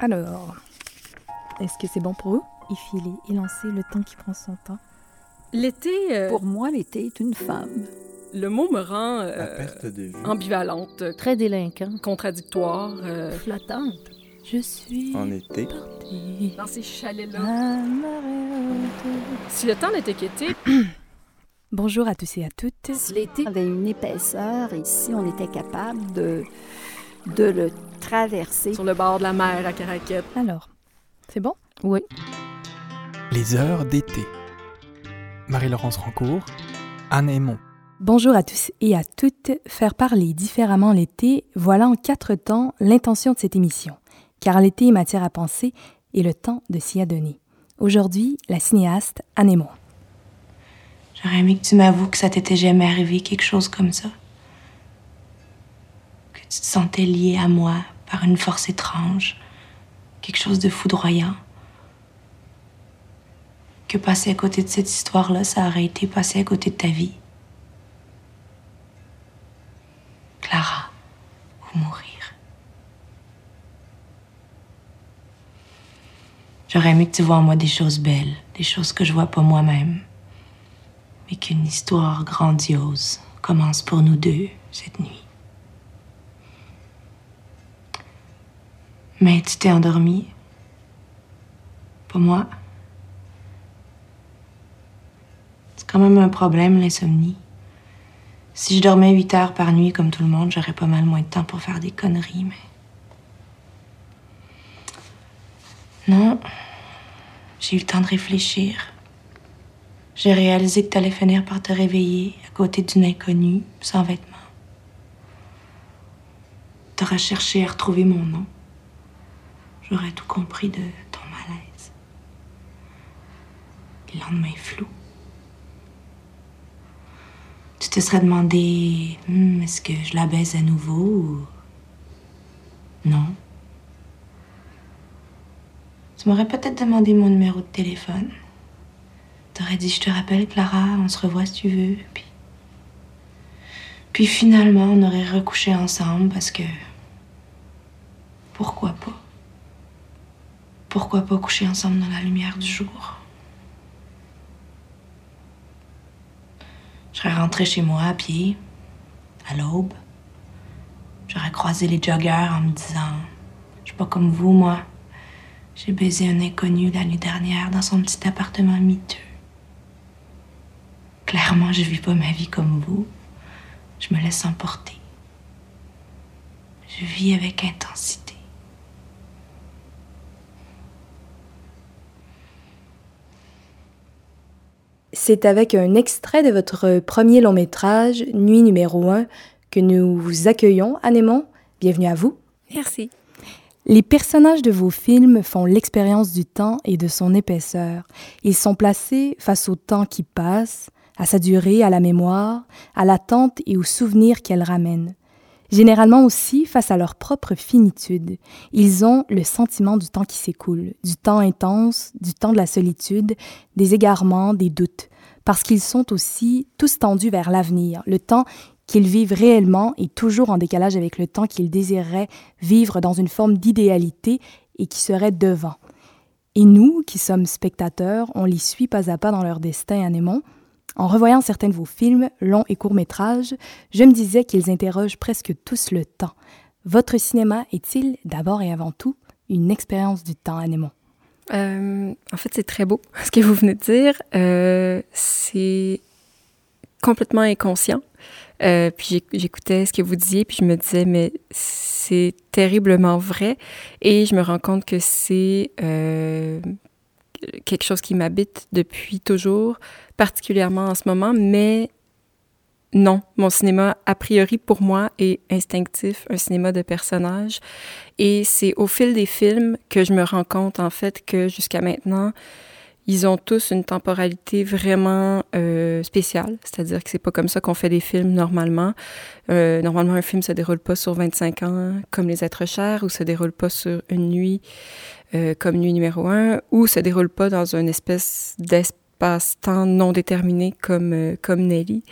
Alors, est-ce que c'est bon pour eux? Effiler, élancer le temps qui prend son temps. L'été, euh, Pour moi, l'été est une femme. le mot me rend À euh, perte de vue. ambivalente, Très délinquant. contradictoire. euh, Flottante. Je suis En été. partie dans ces chalets-là. Si le temps n'était qu'été, Bonjour à tous et à toutes. Si l'été avait une épaisseur et si on était capable de, de le traverser, sur le bord de la mer à Caraquette. Alors, c'est bon? Oui. Les heures d'été. Marie-Laurence Rancourt, Anne Aymon. Bonjour à tous et à toutes. Faire parler différemment l'été, voilà en quatre temps l'intention de cette émission. Car l'été est matière à penser et le temps de s'y adonner. Aujourd'hui, la cinéaste Anne Aymon. J'aurais aimé que tu m'avoues que ça t'était jamais arrivé quelque chose comme ça. Te sentais lié à moi par une force étrange. Quelque chose de foudroyant. Que passer à côté de cette histoire-là, ça aurait été passer à côté de ta vie. Clara, ou mourir. J'aurais aimé que tu vois en moi des choses belles, des choses que je vois pas moi-même mais qu'une histoire grandiose commence pour nous deux cette nuit. Mais tu t'es endormi. Pas moi. C'est quand même un problème, l'insomnie. Si je dormais 8 heures par nuit comme tout le monde, j'aurais pas mal moins de temps pour faire des conneries, mais. Non. J'ai eu le temps de réfléchir. J'ai réalisé que t'allais finir par te réveiller à côté d'une inconnue, sans vêtements. T'aurais cherché à retrouver mon nom. J'aurais tout compris de ton malaise. Le lendemain flou. Tu te serais demandé Hmm, est-ce que je la baise à nouveau ou. Non? Tu m'aurais peut-être demandé mon numéro de téléphone. T'aurais dit, je te rappelle, Clara, on se revoit si tu veux. Puis, puis finalement, on aurait recouché ensemble parce que. Pourquoi pas? Pourquoi pas coucher ensemble dans la lumière du jour? Je serais rentrée chez moi à pied, à l'aube. J'aurais croisé les joggeurs en me disant Je suis pas comme vous, moi. J'ai baisé un inconnu l'année dernière dans son petit appartement miteux. Clairement, je vis pas ma vie comme vous. Je me laisse emporter. Je vis avec intensité. C'est avec un extrait de votre premier long métrage, Nuit numéro 1, que nous vous accueillons, Anne Aymon. Bienvenue à vous. Merci. Les personnages de vos films font l'expérience du temps et de son épaisseur. Ils sont placés face au temps qui passe, à sa durée, à la mémoire, à l'attente et aux souvenirs qu'elle ramène. Généralement aussi face à leur propre finitude. Ils ont le sentiment du temps qui s'écoule, du temps intense, du temps de la solitude, des égarements, des doutes, parce qu'ils sont aussi tous tendus vers l'avenir, le temps qu'ils vivent réellement et toujours en décalage avec le temps qu'ils désireraient vivre dans une forme d'idéalité et qui serait devant. Et nous, qui sommes spectateurs, on les suit pas à pas dans leur destin à Némon. En revoyant certains de vos films, longs et courts métrages, je me disais qu'ils interrogent presque tous le temps. Votre cinéma est-il d'abord et avant tout une expérience du temps à Némon? Euh, en fait, c'est très beau ce que vous venez de dire. Euh, c'est complètement inconscient. Euh, puis j'éc- j'écoutais ce que vous disiez, puis je me disais, mais c'est terriblement vrai. Et je me rends compte que c'est quelque chose qui m'habite depuis toujours, particulièrement en ce moment, mais non, mon cinéma, a priori pour moi, est instinctif, un cinéma de personnages. Et c'est au fil des films que je me rends compte, en fait, que jusqu'à maintenant, ils ont tous une temporalité vraiment euh, spéciale, c'est-à-dire que c'est pas comme ça qu'on fait des films normalement. Euh, normalement, un film se déroule pas sur 25 ans comme Les Êtres chers, ou se déroule pas sur une nuit euh, comme Nuit numéro un, ou se déroule pas dans une espèce d'espace-temps non déterminé comme euh, comme Nelly.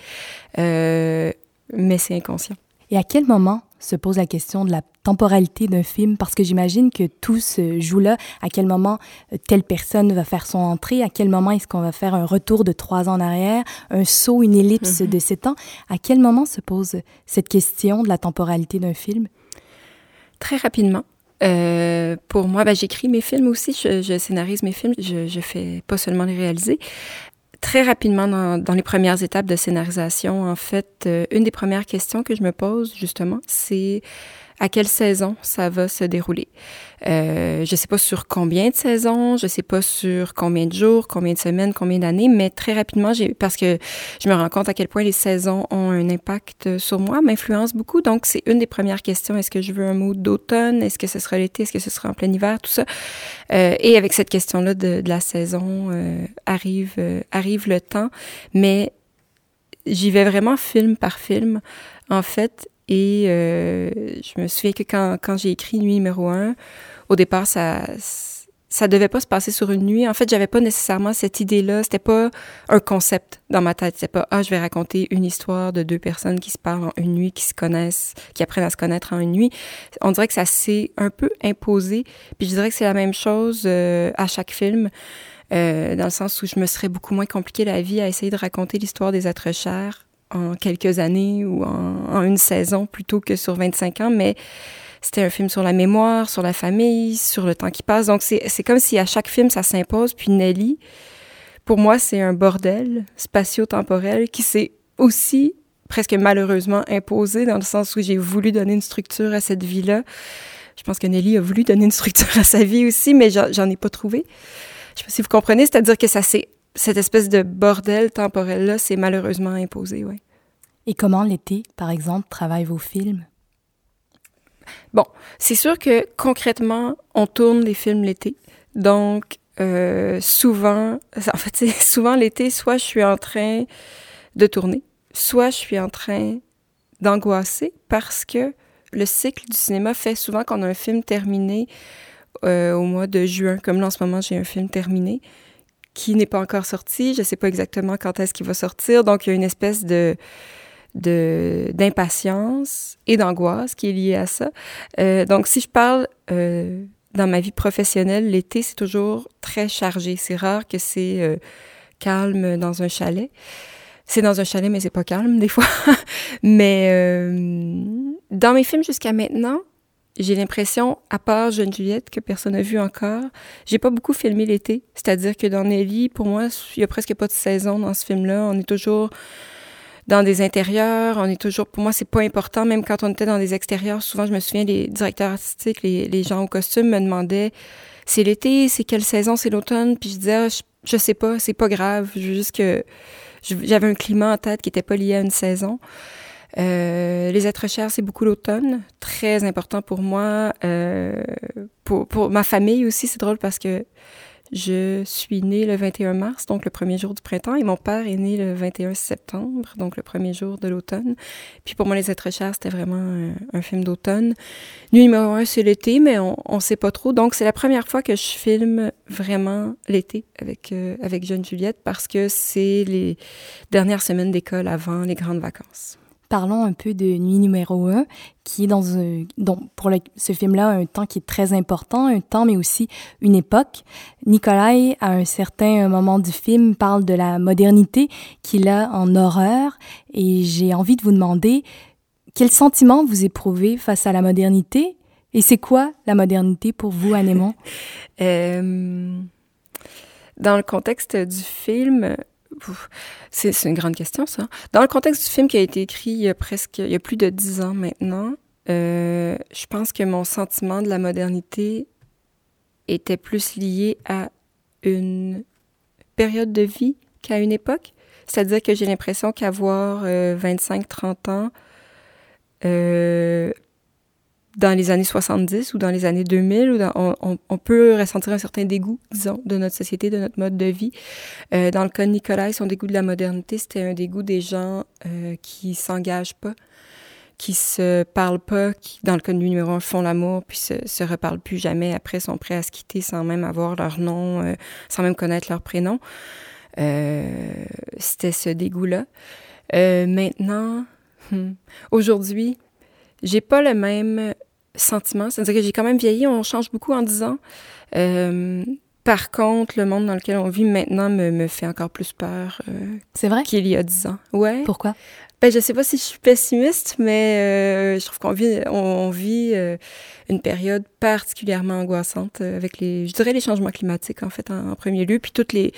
Euh, mais c'est inconscient. Et à quel moment se pose la question de la temporalité d'un film? Parce que j'imagine que tout se joue là. À quel moment telle personne va faire son entrée? À quel moment est-ce qu'on va faire un retour de trois ans en arrière, un saut, une ellipse Mhm. de sept ans? À quel moment se pose cette question de la temporalité d'un film? Très rapidement. Euh, pour moi, ben, j'écris mes films aussi, je, je scénarise mes films, je, je fais pas seulement les réaliser. Très rapidement, dans, dans les premières étapes de scénarisation, en fait, euh, une des premières questions que je me pose, justement, c'est à quelle saison ça va se dérouler? Euh, je sais pas sur combien de saisons, je sais pas sur combien de jours, combien de semaines, combien d'années, mais très rapidement, j'ai parce que je me rends compte à quel point les saisons ont un impact sur moi, m'influencent beaucoup. Donc, c'est une des premières questions. Est-ce que je veux un mood d'automne? Est-ce que ce sera l'été? Est-ce que ce sera en plein hiver? Tout ça. Euh, et avec cette question-là de, de la saison, euh, arrive, euh, arrive le temps. Mais j'y vais vraiment film par film, en fait. Et euh, je me souviens que quand, quand j'ai écrit Nuit numéro un, au départ, ça ça devait pas se passer sur une nuit. En fait, j'avais pas nécessairement cette idée-là. C'était pas un concept dans ma tête. C'était pas ah, je vais raconter une histoire de deux personnes qui se parlent en une nuit, qui se connaissent, qui apprennent à se connaître en une nuit. On dirait que ça s'est un peu imposé. Puis je dirais que c'est la même chose euh, à chaque film. Euh, dans le sens où je me serais beaucoup moins compliqué la vie à essayer de raconter l'histoire des êtres chers en quelques années ou en, une saison plutôt que sur 25 ans, mais c'était un film sur la mémoire, sur la famille, sur le temps qui passe. Donc c'est comme si à chaque film ça s'impose. Puis Nelly, pour moi, c'est un bordel spatio-temporel qui s'est aussi presque malheureusement imposé dans le sens où j'ai voulu donner une structure à cette vie-là. Je pense que Nelly a voulu donner une structure à sa vie aussi, mais j'en ai pas trouvé. Je sais pas si vous comprenez, c'est-à-dire que ça c'est cette espèce de bordel temporel-là, c'est malheureusement imposé, oui. Et comment l'été, par exemple, travaille vos films? Bon, c'est sûr que concrètement, on tourne les films l'été. Donc, euh, souvent, en fait, c'est souvent l'été, soit je suis en train de tourner, soit je suis en train d'angoisser parce que le cycle du cinéma fait souvent qu'on a un film terminé euh, au mois de juin. Comme là, en ce moment, j'ai un film terminé qui n'est pas encore sorti. Je ne sais pas exactement quand est-ce qu'il va sortir. Donc, il y a une espèce de d'impatience et d'angoisse qui est liée à ça. Euh, donc, si je parle euh, dans ma vie professionnelle, l'été, c'est toujours très chargé. C'est rare que c'est euh, calme dans un chalet. C'est dans un chalet, mais c'est pas calme des fois. mais euh, dans mes films jusqu'à maintenant, j'ai l'impression, à part Jeune Juliette, que personne n'a vu encore, j'ai pas beaucoup filmé l'été. C'est-à-dire que dans Nelly, pour moi, il y a presque pas de saison dans ce film-là. On est toujours dans des intérieurs, on est toujours, pour moi, c'est pas important, même quand on était dans des extérieurs, souvent, je me souviens, les directeurs artistiques, les, gens au costume me demandaient, c'est l'été, c'est quelle saison, c'est l'automne, puis je disais, ah, je, je, sais pas, c'est pas grave, juste que j'avais un climat en tête qui était pas lié à une saison. Euh, les êtres chers, c'est beaucoup l'automne, très important pour moi, euh, pour, pour ma famille aussi, c'est drôle parce que je suis née le 21 mars, donc le premier jour du printemps, et mon père est né le 21 septembre, donc le premier jour de l'automne. Puis pour moi, Les êtres chers, c'était vraiment un, film d'automne. Nuit numéro un, c'est l'été, mais on ne sait pas trop. Donc c'est la première fois que je filme vraiment l'été avec, euh, avec Jeune Juliette, parce que c'est les dernières semaines d'école avant les grandes vacances. Parlons un peu de Nuit numéro 1, qui est dans un, donc pour ce film-là un temps qui est très important, un temps mais aussi une époque. Nikolai, à un certain moment du film, parle de la modernité qu'il a en horreur et j'ai envie de vous demander quel sentiment vous éprouvez face à la modernité et c'est quoi la modernité pour vous, Anémon? euh, dans le contexte du film, c'est une grande question, ça. Dans le contexte du film qui a été écrit il y a presque, il y a plus de dix ans maintenant, euh, je pense que mon sentiment de la modernité était plus lié à une période de vie qu'à une époque. C'est-à-dire que j'ai l'impression qu'avoir euh, 25-30 ans, euh, dans les années 70 ou dans les années 2000, où dans, on, peut ressentir un certain dégoût, disons, de notre société, de notre mode de vie. Euh, dans le cas de Nicolas, son dégoût de la modernité, c'était un dégoût des gens euh, qui s'engagent pas, qui se parlent pas, qui, dans le cas de numéro un, font l'amour, puis se, reparlent plus jamais, après sont prêts à se quitter sans même avoir leur nom, euh, sans même connaître leur prénom. c'était ce dégoût-là. maintenant, hmm, aujourd'hui, j'ai pas le même sentiment. C'est-à-dire que j'ai quand même vieilli, on change beaucoup en 10 ans. Euh, par contre, le monde dans lequel on vit maintenant me, me fait encore plus peur euh, C'est vrai? qu'il y a 10 ans. Ouais. Pourquoi? Ben, je sais pas si je suis pessimiste, mais euh, je trouve qu'on vit, on, on vit euh, une période particulièrement angoissante euh, avec les, je dirais les changements climatiques en fait en, en premier lieu, puis toutes les,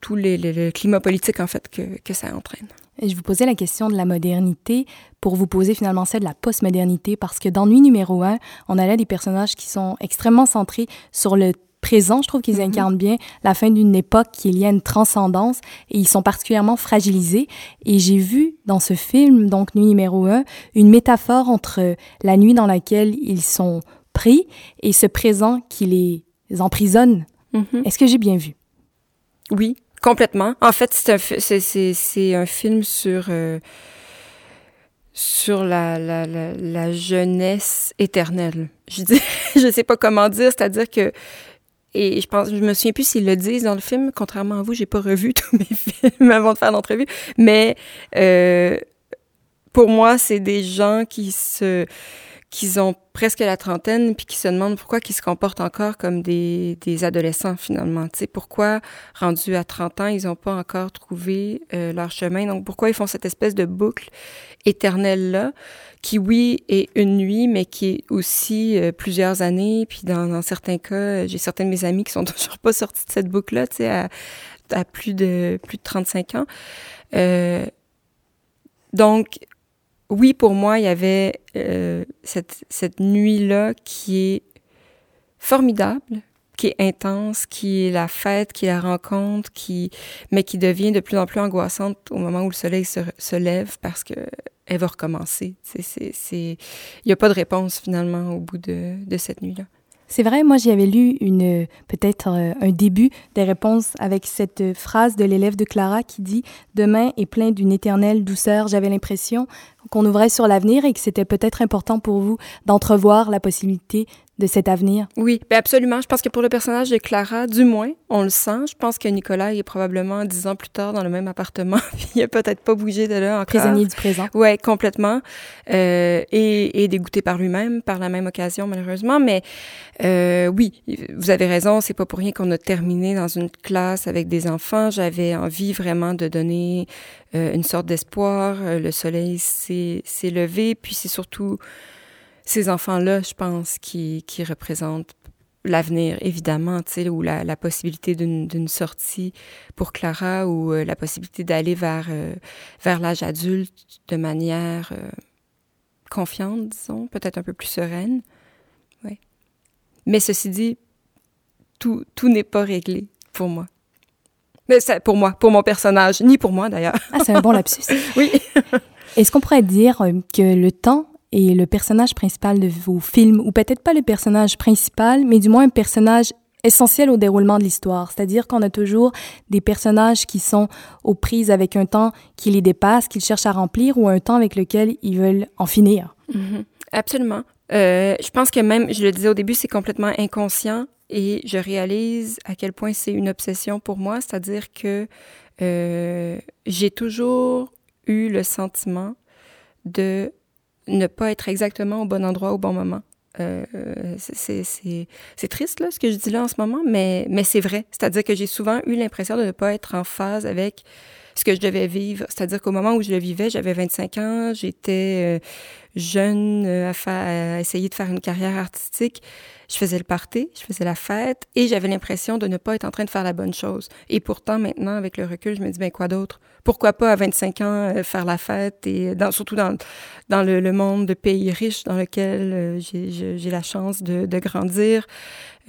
tous les, les, le climat politique en fait que, que ça entraîne. Je vous posais la question de la modernité pour vous poser finalement celle de la postmodernité parce que dans Nuit numéro un, on a là des personnages qui sont extrêmement centrés sur le présent. Je trouve qu'ils Mhm. incarnent bien la fin d'une époque qui est liée à une transcendance et ils sont particulièrement fragilisés. Et j'ai vu dans ce film, donc Nuit numéro un, une métaphore entre la nuit dans laquelle ils sont pris et ce présent qui les emprisonne. Mhm. Est-ce que j'ai bien vu? Oui, complètement. En fait, c'est un, c'est, c'est, un film sur, euh, sur la, la, la, la jeunesse éternelle. Je dis, je sais pas comment dire, c'est-à-dire que et je pense, je me souviens plus s'ils le disent dans le film. Contrairement à vous, j'ai pas revu tous mes films avant de faire l'entrevue. Mais euh, pour moi, c'est des gens qui se, qui ont presque la trentaine, puis qui se demandent pourquoi ils se comportent encore comme des, des adolescents finalement. Tu sais, pourquoi rendus à 30 ans, ils n'ont pas encore trouvé euh, leur chemin? Donc pourquoi ils font cette espèce de boucle éternelle là, qui oui est une nuit, mais qui est aussi euh, plusieurs années. Puis dans, dans certains cas, euh, j'ai certains de mes amis qui sont toujours pas sortis de cette boucle là, tu sais, à, à plus de plus de 35 ans. Euh, donc oui, pour moi, il y avait euh, cette, cette nuit-là qui est formidable, qui est intense, qui est la fête, qui est la rencontre, qui, mais qui devient de plus en plus angoissante au moment où le soleil se, se lève parce que elle va recommencer. Il n'y a pas de réponse finalement au bout de, de cette nuit-là. C'est vrai, moi j'y avais lu une peut-être euh, un début des réponses avec cette phrase de l'élève de Clara qui dit Demain est plein d'une éternelle douceur. J'avais l'impression qu'on ouvrait sur l'avenir et que c'était peut-être important pour vous d'entrevoir la possibilité de cet avenir? Oui, ben absolument. Je pense que pour le personnage de Clara, du moins, on le sent. Je pense que Nicolas il est probablement dix ans plus tard dans le même appartement. il a peut-être pas bougé de là encore. Prisonnier du présent. Ouais, complètement. Euh, et, et dégoûté par lui-même, par la même occasion, malheureusement. Mais euh, oui, vous avez raison. C'est pas pour rien qu'on a terminé dans une classe avec des enfants. J'avais envie vraiment de donner euh, une sorte d'espoir. Euh, Le soleil s'est s'est levé. Puis c'est surtout ces enfants-là, je pense, qui, qui représentent l'avenir, évidemment, tu sais, ou la, la possibilité d'une sortie pour Clara ou euh, la possibilité d'aller vers, euh, vers l'âge adulte de manière euh, confiante, disons, peut-être un peu plus sereine. Ouais. Mais ceci dit, tout, tout n'est pas réglé pour moi. Mais c'est pour moi, pour mon personnage, ni pour moi d'ailleurs. Ah, c'est un bon lapsus. Oui. Est-ce qu'on pourrait dire que le temps est le personnage principal de vos films, ou peut-être pas le personnage principal, mais du moins un personnage essentiel au déroulement de l'histoire. C'est-à-dire qu'on a toujours des personnages qui sont aux prises avec un temps qui les dépasse, qu'ils cherchent à remplir, ou un temps avec lequel ils veulent en finir. Mhm. Absolument. Euh, je pense que même, je le disais au début, c'est complètement inconscient et je réalise à quel point c'est une obsession pour moi, c'est-à-dire que euh, j'ai toujours eu le sentiment de ne pas être exactement au bon endroit au bon moment. Euh, c'est- triste là, ce que je dis là en ce moment, mais, mais c'est vrai. C'est-à-dire que j'ai souvent eu l'impression de ne pas être en phase avec ce que je devais vivre. C'est-à-dire qu'au moment où je le vivais, j'avais 25 ans, j'étais euh, jeune euh, à, à essayer de faire une carrière artistique. Je faisais le party, je faisais la fête et j'avais l'impression de ne pas être en train de faire la bonne chose. Et pourtant, maintenant, avec le recul, je me dis, ben quoi d'autre? Pourquoi pas à 25 ans euh, faire la fête et dans, surtout dans, dans le, le monde de pays riches dans lequel euh, j'ai- la chance de, de grandir.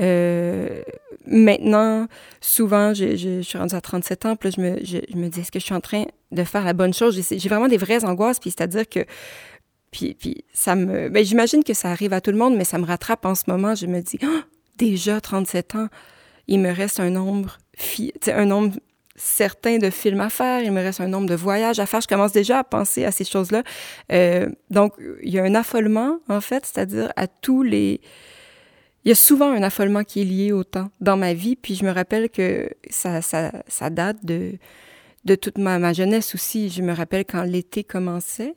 Euh, maintenant, souvent, je, suis rendue à 37 ans, puis là, je me, je, me dis, est-ce que je suis en train de faire la bonne chose? J'ai vraiment des vraies angoisses, puis c'est-à-dire que puis, ça me... Ben, j'imagine que ça arrive à tout le monde, mais ça me rattrape en ce moment. Je me dis, Ah, déjà 37 ans, il me reste un nombre, fi... un nombre certain de films à faire, il me reste un nombre de voyages à faire. Je commence déjà à penser à ces choses-là. Euh, donc, il y a un affolement, en fait, c'est-à-dire à tous les... Il y a souvent un affolement qui est lié au temps dans ma vie, puis je me rappelle que ça, ça, ça date de, de toute ma jeunesse aussi. Je me rappelle quand l'été commençait,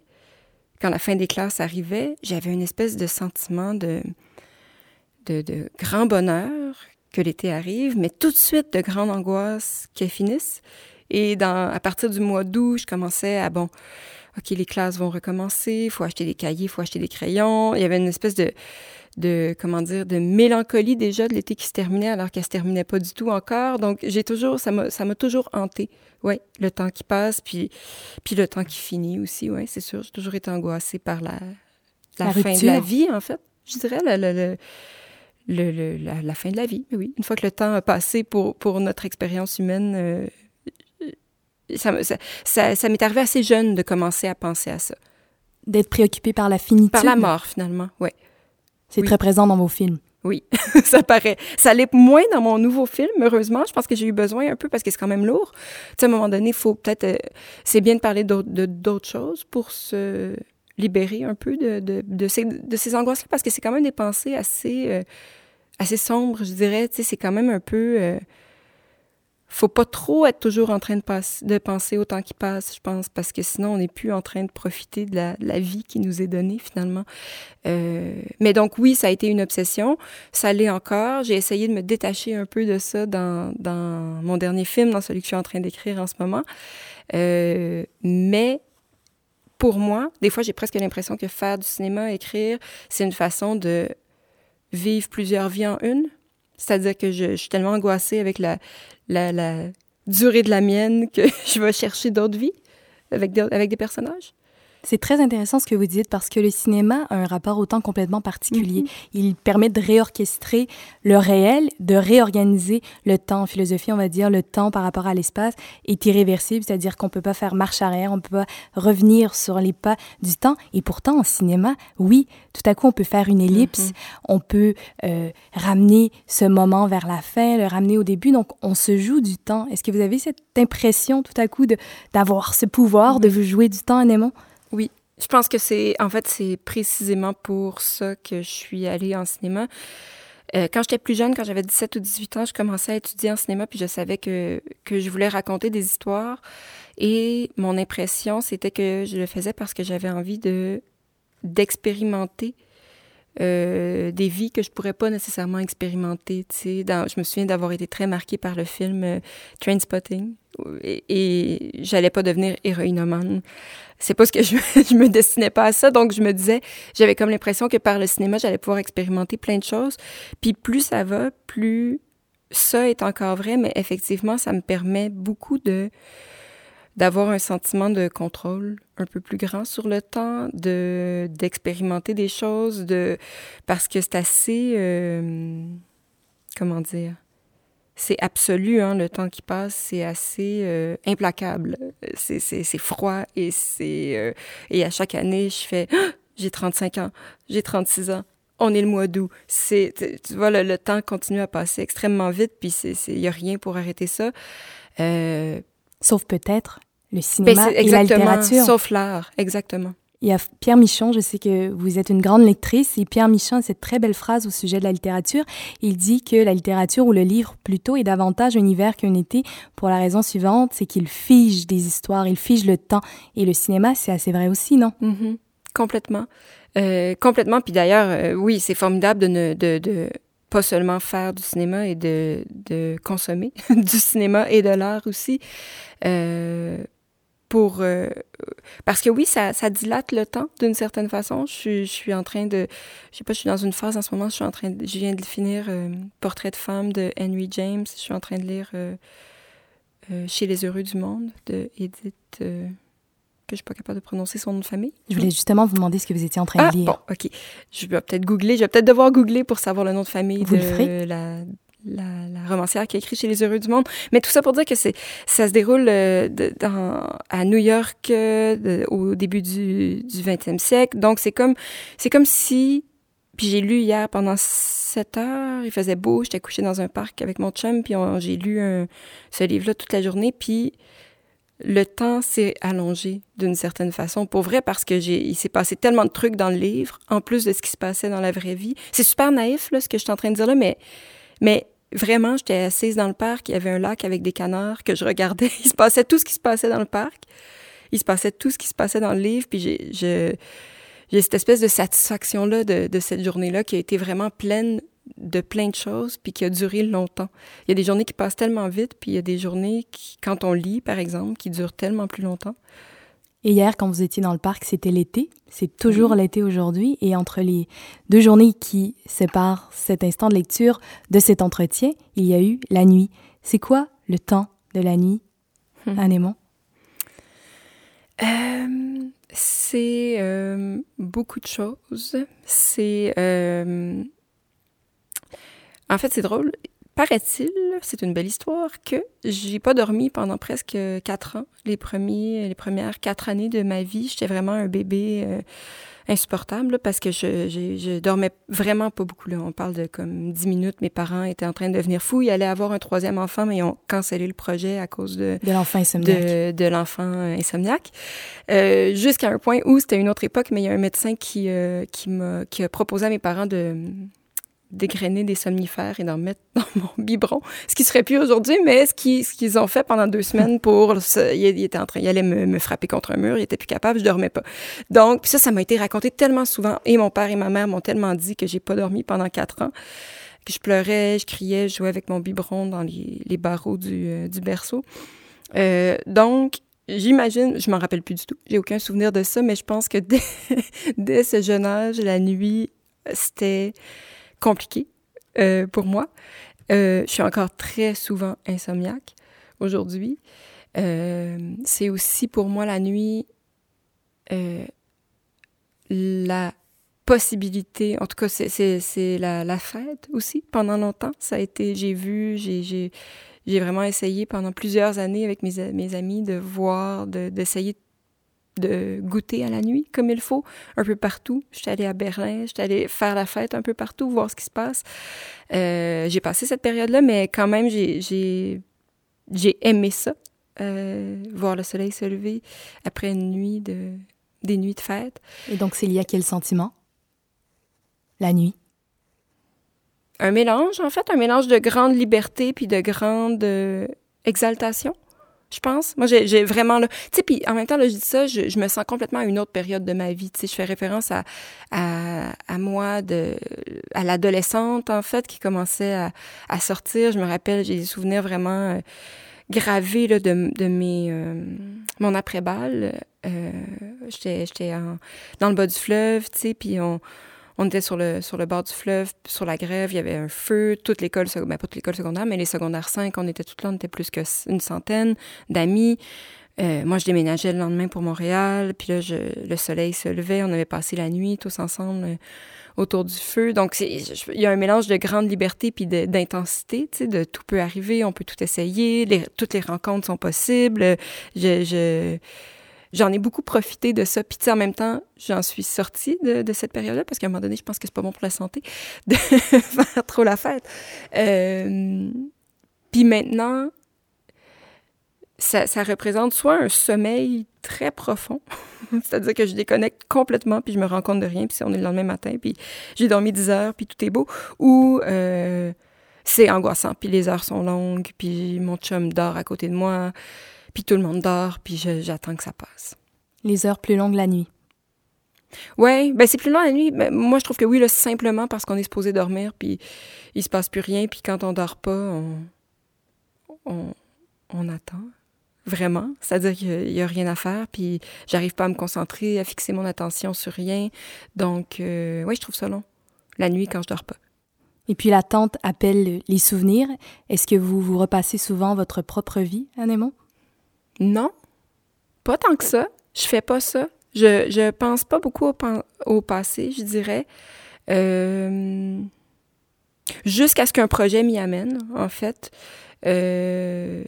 quand la fin des classes arrivait, j'avais une espèce de sentiment de, de, grand bonheur que l'été arrive, mais tout de suite de grande angoisse qu'elle finisse. Et à partir du mois d'août, je commençais à, bon, OK, les classes vont recommencer, il faut acheter des cahiers, il faut acheter des crayons. Il y avait une espèce de, de comment dire, de mélancolie déjà de l'été qui se terminait alors qu'elle se terminait pas du tout encore. Donc, j'ai toujours, ça m'a, ça m'a toujours hanté. Ouais, le temps qui passe, puis, puis le temps qui finit aussi, ouais, c'est sûr. J'ai toujours été angoissée par la, la, La fin de la vie, en fait. Je dirais, le, le, le- la, la fin de la vie, oui. Une fois que le temps a passé pour, pour notre expérience humaine, euh, ça, ça, ça, ça m'est arrivé assez jeune de commencer à penser à ça. D'être préoccupé par la finitude. Par la mort, finalement, ouais. C'est Oui. très présent dans vos films. Oui, ça paraît. Ça l'est moins dans mon nouveau film, heureusement. Je pense que j'ai eu besoin un peu parce que c'est quand même lourd. Tu sais, à un moment donné, il faut peut-être... euh, c'est bien de parler d'autres- choses pour se libérer un peu de, de, de ces, de ces angoisses-là parce que c'est quand même des pensées assez, euh, assez sombres, je dirais. Tu sais, c'est quand même un peu... euh, faut pas trop être toujours en train de, penser au temps qui passe, je pense, parce que sinon, on n'est plus en train de profiter de la, de la vie qui nous est donnée, finalement. Euh, mais donc, oui, ça a été une obsession. Ça l'est encore. J'ai essayé de me détacher un peu de ça dans, dans mon dernier film, dans celui que je suis en train d'écrire en ce moment. Euh, mais pour moi, des fois, j'ai presque l'impression que faire du cinéma, écrire, c'est une façon de vivre plusieurs vies en une. C'est-à-dire que je, suis tellement angoissée avec la, durée de la mienne que je vais chercher d'autres vies avec des personnages. C'est très intéressant ce que vous dites parce que le cinéma a un rapport au temps complètement particulier. Mhm. Il permet de réorchestrer le réel, de réorganiser le temps. En philosophie, on va dire le temps par rapport à l'espace est irréversible, c'est-à-dire qu'on peut pas faire marche arrière, on peut pas revenir sur les pas du temps. Et pourtant, en cinéma, oui, tout à coup, on peut faire une ellipse, Mhm. on peut euh, ramener ce moment vers la fin, le ramener au début. Donc, on se joue du temps. Est-ce que vous avez cette impression tout à coup d'avoir ce pouvoir de vous jouer du temps, Anémon? Oui, je pense que c'est, en fait, c'est précisément pour ça que je suis allée en cinéma. Euh, quand j'étais plus jeune, quand j'avais 17 ou 18 ans, je commençais à étudier en cinéma, puis je savais que, que je voulais raconter des histoires. Et mon impression, c'était que je le faisais parce que j'avais envie de d'expérimenter euh, des vies que je pourrais pas nécessairement expérimenter. Dans, je me souviens d'avoir été très marquée par le film euh, Trainspotting et, et j'allais pas devenir héroïnomane. C'est pas ce que je, je me destinais pas à ça, donc je me disais, j'avais comme l'impression que par le cinéma, j'allais pouvoir expérimenter plein de choses. Puis plus ça va, plus ça est encore vrai, mais effectivement, ça me permet beaucoup de d'avoir un sentiment de contrôle un peu plus grand sur le temps, de d'expérimenter des choses, de parce que c'est assez euh, comment dire, c'est absolu hein, le temps qui passe, c'est assez euh, implacable, c'est froid et c'est euh, et à chaque année je fais Ah! j'ai 35 ans, j'ai 36 ans. On est le mois d'août. C'est, tu- vois, le, le temps continue à passer extrêmement vite, puis il y a rien pour arrêter ça. Euh, Sauf peut-être le ben, cinéma et la littérature. sauf l'art, exactement. Il y a Pierre Michon, je sais que vous êtes une grande lectrice, et Pierre Michon a cette très belle phrase au sujet de la littérature. Il dit que la littérature, ou le livre plutôt, est davantage un hiver qu'un été, pour la raison suivante, c'est qu'il fige des histoires, il fige le temps. Et le cinéma, c'est assez vrai aussi, non? Mhm. Complètement. Euh, complètement. Puis d'ailleurs, euh, oui, c'est formidable de ne de, de pas seulement faire du cinéma et de, de consommer du cinéma et de l'art aussi. Euh, pour euh, parce que oui, ça, ça dilate le temps d'une certaine façon. Je suis, je suis en train de, je sais pas, je suis dans une phase en ce moment. Je suis en train, de, je viens de finir euh, Portrait de femme de Henry James. Je suis en train de lire Chez les heureux du monde de Edith. Que je suis pas capable de prononcer son nom de famille. Je voulais justement vous demander ce que vous étiez en train Ah, de lire. bon, OK. Je vais peut-être googler. Je vais peut-être devoir googler pour savoir le nom de famille Vous de la, la, la romancière qui a écrit chez Les Heureux du Monde. Mais tout ça pour dire que c'est ça se déroule euh, de- dans, à New York euh, de- au début du, du 20e siècle. Donc, c'est comme, c'est comme si... Puis j'ai lu hier pendant 7 heures, il faisait beau, j'étais couchée dans un parc avec mon chum, puis j'ai lu un- ce livre-là toute la journée, puis le temps s'est allongé d'une certaine façon, pour vrai, parce que j'ai, il s'est passé tellement de trucs dans le livre, en plus de ce qui se passait dans la vraie vie. C'est super naïf, là, ce que je suis en train de dire là, mais, mais vraiment, j'étais assise dans le parc, il y avait un lac avec des canards que je regardais, il se passait tout ce qui se passait dans le parc. il se passait tout ce qui se passait dans le livre, puis j'ai, j'ai cette espèce de satisfaction-là de, de cette journée-là qui a été vraiment pleine de plein de choses, puis qui a duré longtemps. Il y a des journées qui passent tellement vite, puis il y a des journées qui, quand on lit, par exemple, qui durent tellement plus longtemps. Et hier, quand vous étiez dans le parc, c'était l'été. C'est toujours l'été aujourd'hui. Et entre les deux journées qui séparent cet instant de lecture de cet entretien, il y a eu la nuit. C'est quoi le temps de la nuit, hum. C'est euh, beaucoup de choses. C'est... Euh, en fait, c'est drôle. Paraît-il, c'est une belle histoire, que j'ai pas dormi pendant presque quatre ans. Les, premiers, les premières quatre années de ma vie, j'étais vraiment un bébé euh, insupportable parce que je, je, dormais vraiment pas beaucoup. Là. On parle de comme dix minutes. Mes parents étaient en train de devenir fous. Ils allaient avoir un troisième enfant, mais ils ont cancellé le projet à cause de, de l'enfant insomniaque. De, de l'enfant insomniaque. Euh, Jusqu'à un point où c'était une autre époque, mais il y a un médecin qui, euh, qui a proposé à mes parents de dégrainer des somnifères et d'en mettre dans mon biberon. Ce qui serait plus aujourd'hui, mais ce qu'ils ce ont fait pendant deux semaines pour... il, était en train, il allait me, me, frapper contre un mur, il était plus capable, je dormais pas. Donc, ça, ça m'a été raconté tellement souvent. Et mon père et ma mère m'ont tellement dit que j'ai pas dormi pendant quatre ans, que je pleurais, je criais, je jouais avec mon biberon dans les, les barreaux du, euh, du berceau. Euh, donc, J'imagine, je m'en rappelle plus du tout. J'ai aucun souvenir de ça, mais je pense que dès ce jeune âge, la nuit, c'était compliqué euh, pour moi. Euh, je suis encore très souvent insomniaque aujourd'hui. Euh, c'est aussi pour moi la nuit la possibilité, en tout cas, c'est la, la, fête aussi. Pendant longtemps, ça a été, j'ai vu, j'ai vraiment essayé pendant plusieurs années avec mes, mes amis de voir, d'essayer de, de goûter à la nuit comme il faut, un peu partout. Je suis allée à Berlin, je suis allée faire la fête un peu partout, voir ce qui se passe. Euh, j'ai passé cette période-là, mais quand même, j'ai aimé ça, euh, voir le soleil se lever après une nuit de, des nuits de fête. Et donc, c'est lié à quel sentiment? La nuit? Un mélange, en fait, un mélange de grande liberté puis de grande euh, exaltation je pense. Moi, j'ai vraiment là. Tu sais, puis en même temps, là, je dis ça, je, je, me sens complètement à une autre période de ma vie. Tu sais, je fais référence à, à, à moi, de, à l'adolescente, en fait, qui commençait à, à, sortir. Je me rappelle, j'ai des souvenirs vraiment euh, gravés là, de, de mes, euh, mon après-balle. Euh, J'étais dans le bas du fleuve, tu sais, puis on on était sur le, sur le bord du fleuve, sur la grève, il y avait un feu, toute l'école, ben pas toute l'école secondaire, mais les secondaires 5, on était toutes là, on était plus qu'une centaine d'amis. Euh, moi, je déménageais le lendemain pour Montréal, puis là, le soleil se levait, on avait passé la nuit tous ensemble euh, autour du feu. Donc, il y a un mélange de grande liberté puis d'intensité, tu sais, de tout peut arriver, on peut tout essayer, toutes les rencontres sont possibles. Je, j'en ai beaucoup profité de ça. Puis en même temps, j'en suis sortie de, de cette période-là parce qu'à un moment donné, je pense que c'est pas bon pour la santé de faire trop la fête. Euh, puis maintenant, ça, ça, représente soit un sommeil très profond, c'est-à-dire que je déconnecte complètement, puis je me rends compte de rien, puis on est le lendemain matin, puis j'ai dormi 10 heures, puis tout est beau, ou euh, c'est angoissant, puis les heures sont longues, puis mon chum dort à côté de moi, puis tout le monde dort, puis j'attends que ça passe. Les heures plus longues la nuit. Oui, ben c'est plus long la nuit. Moi, je trouve que oui, là, simplement parce qu'on est supposé dormir, puis il se passe plus rien, puis quand on dort pas, on, on, on attend. Vraiment. C'est-à-dire qu'il y a rien à faire, puis j'arrive pas à me concentrer, à fixer mon attention sur rien. Donc, euh, oui, je trouve ça long. La nuit, quand je dors pas. Et puis l'attente appelle les souvenirs. Est-ce que vous vous repassez souvent votre propre vie, Anémon? Non, pas tant que ça. Je fais pas ça. Je, je pense pas beaucoup au, passé, je dirais. Euh, Jusqu'à ce qu'un projet m'y amène, en fait. Euh,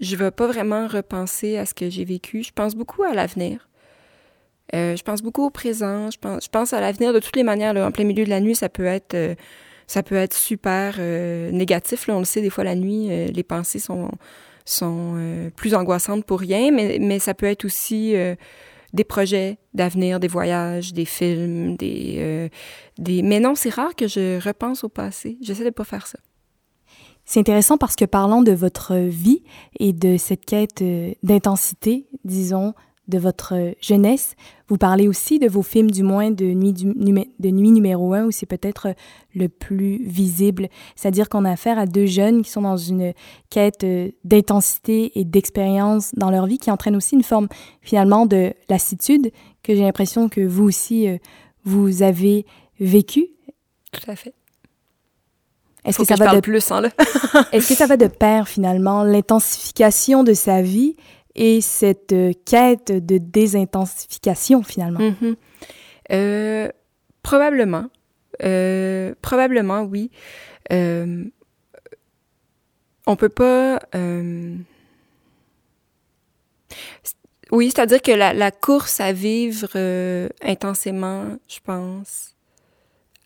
je vais pas vraiment repenser à ce que j'ai vécu. Je pense beaucoup à l'avenir. Euh, je pense beaucoup au présent. Je pense, à l'avenir de toutes les manières. En plein milieu de la nuit, ça peut être, ça peut être super négatif. Là. On le sait, des fois, la nuit, les pensées sont, sont euh, plus angoissantes pour rien, mais, mais ça peut être aussi euh, des projets d'avenir, des voyages, des films, des, euh, des... Mais non, c'est rare que je repense au passé. J'essaie de pas faire ça. C'est intéressant parce que parlant de votre vie et de cette quête d'intensité, disons, de votre jeunesse. Vous parlez aussi de vos films, du moins de Nuit, de nuit numéro un, où c'est peut-être le plus visible. C'est-à-dire qu'on a affaire à deux jeunes qui sont dans une quête euh, d'intensité et d'expérience dans leur vie, qui entraîne aussi une forme finalement de lassitude que j'ai l'impression que vous aussi, euh, vous avez vécu. Tout à fait. Est-ce que, ça va de plus hein, Est-ce que ça va de pair finalement l'intensification de sa vie et cette euh, quête de désintensification finalement mm-hmm. euh, Probablement, euh, probablement oui. Euh, on peut pas. Oui, c'est-à-dire que la, course à vivre intensément, je pense,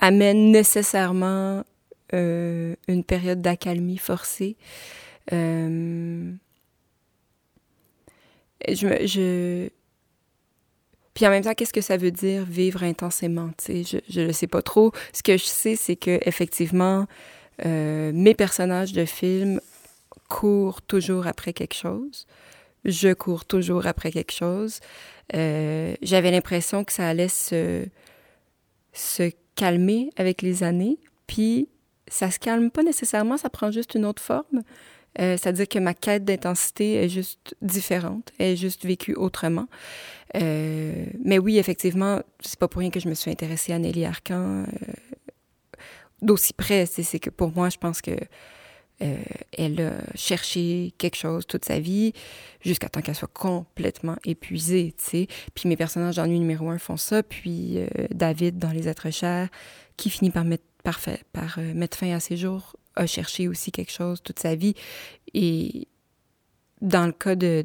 amène nécessairement une période d'accalmie forcée. Je, je, Puis en même temps, qu'est-ce que ça veut dire vivre intensément? Je ne le sais pas trop. Ce que je sais, c'est que effectivement, euh, mes personnages de films courent toujours après quelque chose. Je cours toujours après quelque chose. J'avais l'impression que ça allait se, se calmer avec les années. Puis ça se calme pas nécessairement, ça prend juste une autre forme. Euh, c'est-à-dire que ma quête d'intensité est juste différente, est juste vécue autrement. Euh, mais oui, effectivement, c'est pas pour rien que je me suis intéressée à Nelly Arcan euh, d'aussi près. C'est que pour moi, je pense que elle a cherché quelque chose toute sa vie jusqu'à temps qu'elle soit complètement épuisée, tu. Puis mes personnages dans Nuit numéro un font ça, puis David dans Les êtres chers, qui finit par mettre parfait, par euh, mettre fin à ses jours, a cherché aussi quelque chose toute sa vie. Et dans le cas de,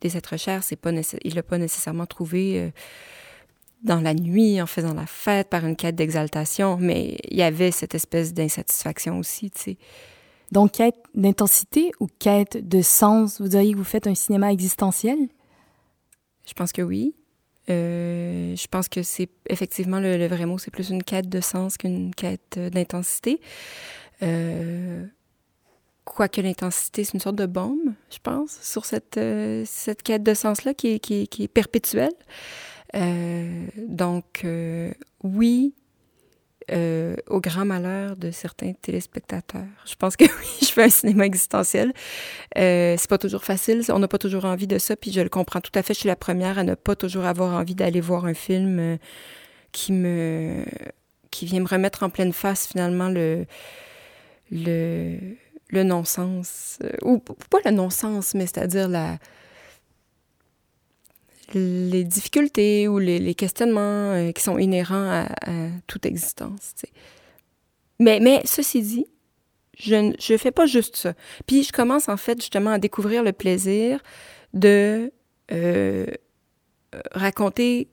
des êtres chers, c'est pas il l'a pas nécessairement trouvé euh, dans la nuit, en faisant la fête, par une quête d'exaltation, mais il y avait cette espèce d'insatisfaction aussi, tu sais. Donc, quête d'intensité ou quête de sens? Vous diriez que vous faites un cinéma existentiel? Je pense que oui. Euh, je pense que c'est effectivement le, vrai mot, c'est plus une quête de sens qu'une quête euh, d'intensité. Euh, quoique l'intensité, c'est une sorte de bombe, je pense, sur cette, euh, cette quête de sens-là qui qui, qui est perpétuelle. donc, oui, euh, au grand malheur de certains téléspectateurs. Je pense que oui, je fais un cinéma existentiel. Euh, c'est pas toujours facile, on n'a pas toujours envie de ça, puis je le comprends tout à fait. Je suis la première à ne pas toujours avoir envie d'aller voir un film euh, qui me qui vient me remettre en pleine face finalement le le non-sens euh, ou pas le non-sens, mais c'est-à-dire la les difficultés ou les, questionnements euh, qui sont inhérents à, toute existence. Mais, mais ceci dit, je ne fais pas juste ça. Puis je commence en fait justement à découvrir le plaisir de euh, raconter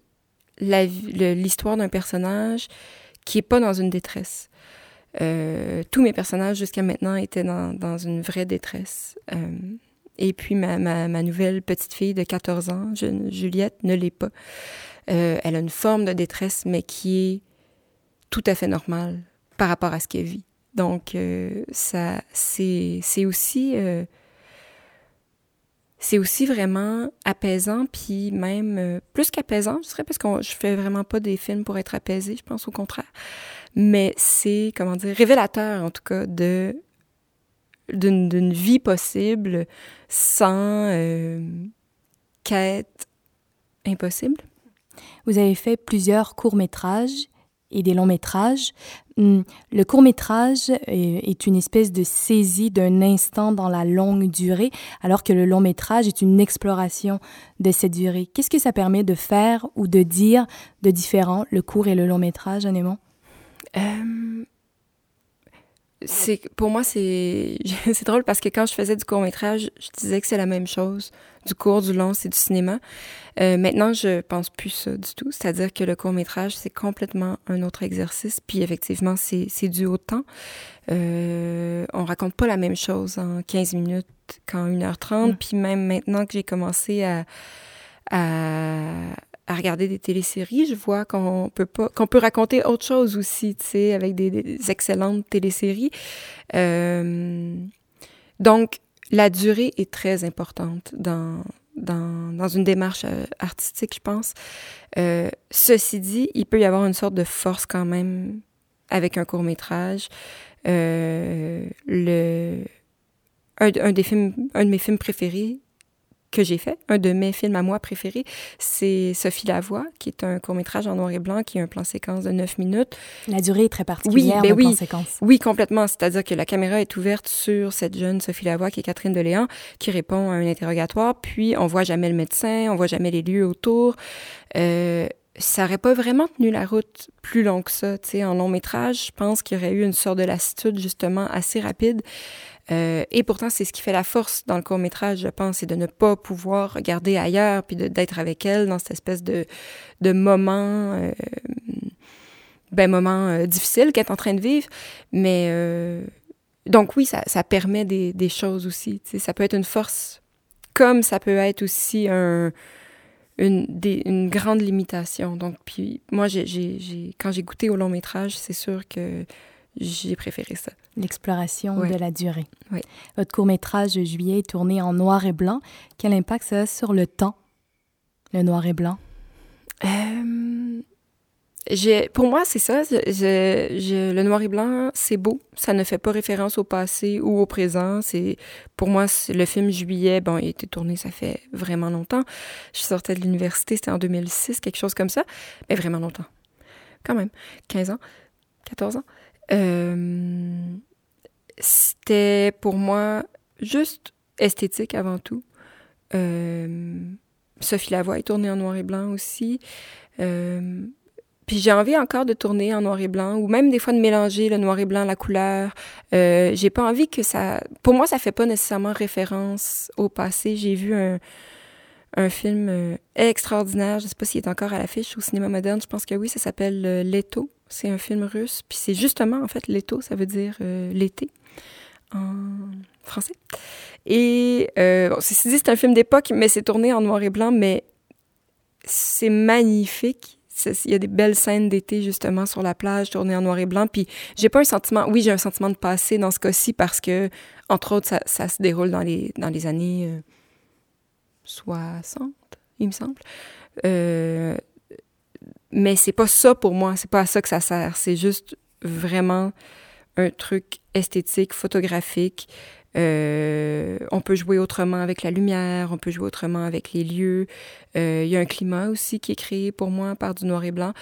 l'histoire d'un personnage qui est pas dans une détresse. Euh, tous mes personnages jusqu'à maintenant étaient dans, dans, une vraie détresse. Et puis ma, ma, ma, nouvelle petite fille de 14 ans, Juliette, ne l'est pas. Euh, elle a une forme de détresse, mais qui est tout à fait normale par rapport à ce qu'elle vit. Donc, euh, ça, c'est, c'est aussi, euh, c'est aussi vraiment apaisant, puis même euh, plus qu'apaisant, je dirais, parce que je fais vraiment pas des films pour être apaisé, je pense au contraire. Mais c'est, comment dire, révélateur en tout cas de d'une vie possible sans euh, quête impossible? Vous avez fait plusieurs courts-métrages et des longs-métrages. Hum, le court-métrage est une espèce de saisie d'un instant dans la longue durée, alors que le long-métrage est une exploration de cette durée. Qu'est-ce que ça permet de faire ou de dire de différent, le court et le long-métrage, honnêtement? Euh, c'est pour moi c'est c'est drôle parce que quand je faisais du court métrage, je disais que c'est la même chose. Du court, du long, c'est du cinéma. Euh, maintenant, je pense plus ça du tout. C'est-à-dire que le court métrage, c'est complètement un autre exercice. Puis effectivement, c'est c'est du haut temps. Euh, on raconte pas la même chose en 15 minutes qu'en 1h30. Mm. Puis même maintenant que j'ai commencé à, à, à regarder des téléséries, je vois qu'on peut pas qu'on peut raconter autre chose aussi, tu sais, avec des, excellentes téléséries. Euh, donc la durée est très importante dans dans, dans une démarche euh, artistique, je pense. Euh, ceci dit, il peut y avoir une sorte de force quand même avec un court métrage. Euh, le, un, un, des films, un de mes films préférés, que j'ai fait. Un de mes films à moi préférés, c'est Sophie Lavoie, qui est un court-métrage en noir et blanc, qui est un plan séquence de 9 minutes. La durée est très particulière, oui, ben oui, plan séquence. Oui, complètement. C'est-à-dire que la caméra est ouverte sur cette jeune Sophie Lavoie, qui est Catherine Deléan, qui répond à un interrogatoire, puis on voit jamais le médecin, on voit jamais les lieux autour. Euh, ça aurait pas vraiment tenu la route plus long que ça. Tu sais, en long métrage, je pense qu'il y aurait eu une sorte de lassitude justement assez rapide. Euh, et pourtant, c'est ce qui fait la force dans le court métrage, je pense, c'est de ne pas pouvoir regarder ailleurs, puis d'être avec elle dans cette espèce de, de moment, euh, ben moment euh, difficile qu'elle est en train de vivre. Mais donc oui, ça, permet des, des choses aussi. Ça peut être une force, comme ça peut être aussi un une, des, une grande limitation. Donc, puis moi, j'ai, quand j'ai goûté au long métrage, c'est sûr que j'ai préféré ça. L'exploration de la durée. Oui. Votre court-métrage de juillet est tourné en noir et blanc. Quel impact ça a sur le temps, le noir et blanc? Euh, pour moi, c'est ça. Je- je- je- le noir et blanc, c'est beau. Ça ne fait pas référence au passé ou au présent. C'est pour moi, le film Juillet. Bon, il a été tourné, ça fait vraiment longtemps. Je sortais de l'université, c'était en 2006, quelque chose comme ça. Mais vraiment longtemps. Quand même. 15 ans, 14 ans. Euh, c'était pour moi juste esthétique avant tout. Euh, Sophie Lavoie est tournée en noir et blanc aussi. Euh, puis j'ai envie encore de tourner en noir et blanc, ou même des fois de mélanger le noir et blanc, la couleur. J'ai pas envie que ça... Pour moi, ça fait pas nécessairement référence au passé. J'ai vu un, un film extraordinaire, je sais pas s'il est encore à l'affiche au cinéma moderne, je pense que oui, ça s'appelle Leto. C'est un film russe, puis c'est justement, en fait, Leto, ça veut dire euh, l'été en français. Et, euh, bon, ceci dit, c'est un film d'époque, mais c'est tourné en noir et blanc, mais c'est magnifique. Il y a des belles scènes d'été justement sur la plage tournées en noir et blanc. Puis j'ai pas un sentiment, oui j'ai un sentiment de passé dans ce cas-ci parce que entre autres ça, ça se déroule dans les dans les années euh, 60, il me semble. Euh, mais c'est pas ça pour moi, c'est pas à ça que ça sert. C'est juste vraiment un truc esthétique, photographique. Euh, on peut jouer autrement avec la lumière, on peut jouer autrement avec les lieux. Euh, Il y a un climat aussi qui est créé pour moi par du noir et blanc.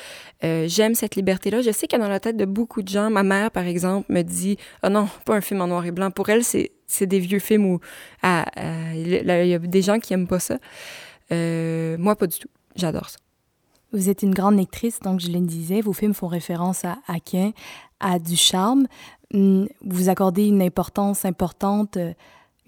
Euh, J'aime cette liberté-là. Je sais qu'il y a dans la tête de beaucoup de gens. Ma mère, par exemple, me dit « Ah non, pas un film en noir et blanc. » Pour elle, c'est des vieux films où ah, ah, il y a des gens qui aiment pas ça. Euh, moi, pas du tout. J'adore ça. Vous êtes une grande lectrice, donc je le disais, vos films font référence à Aquin, à du charme. Hum, Vous accordez une importance importante, euh,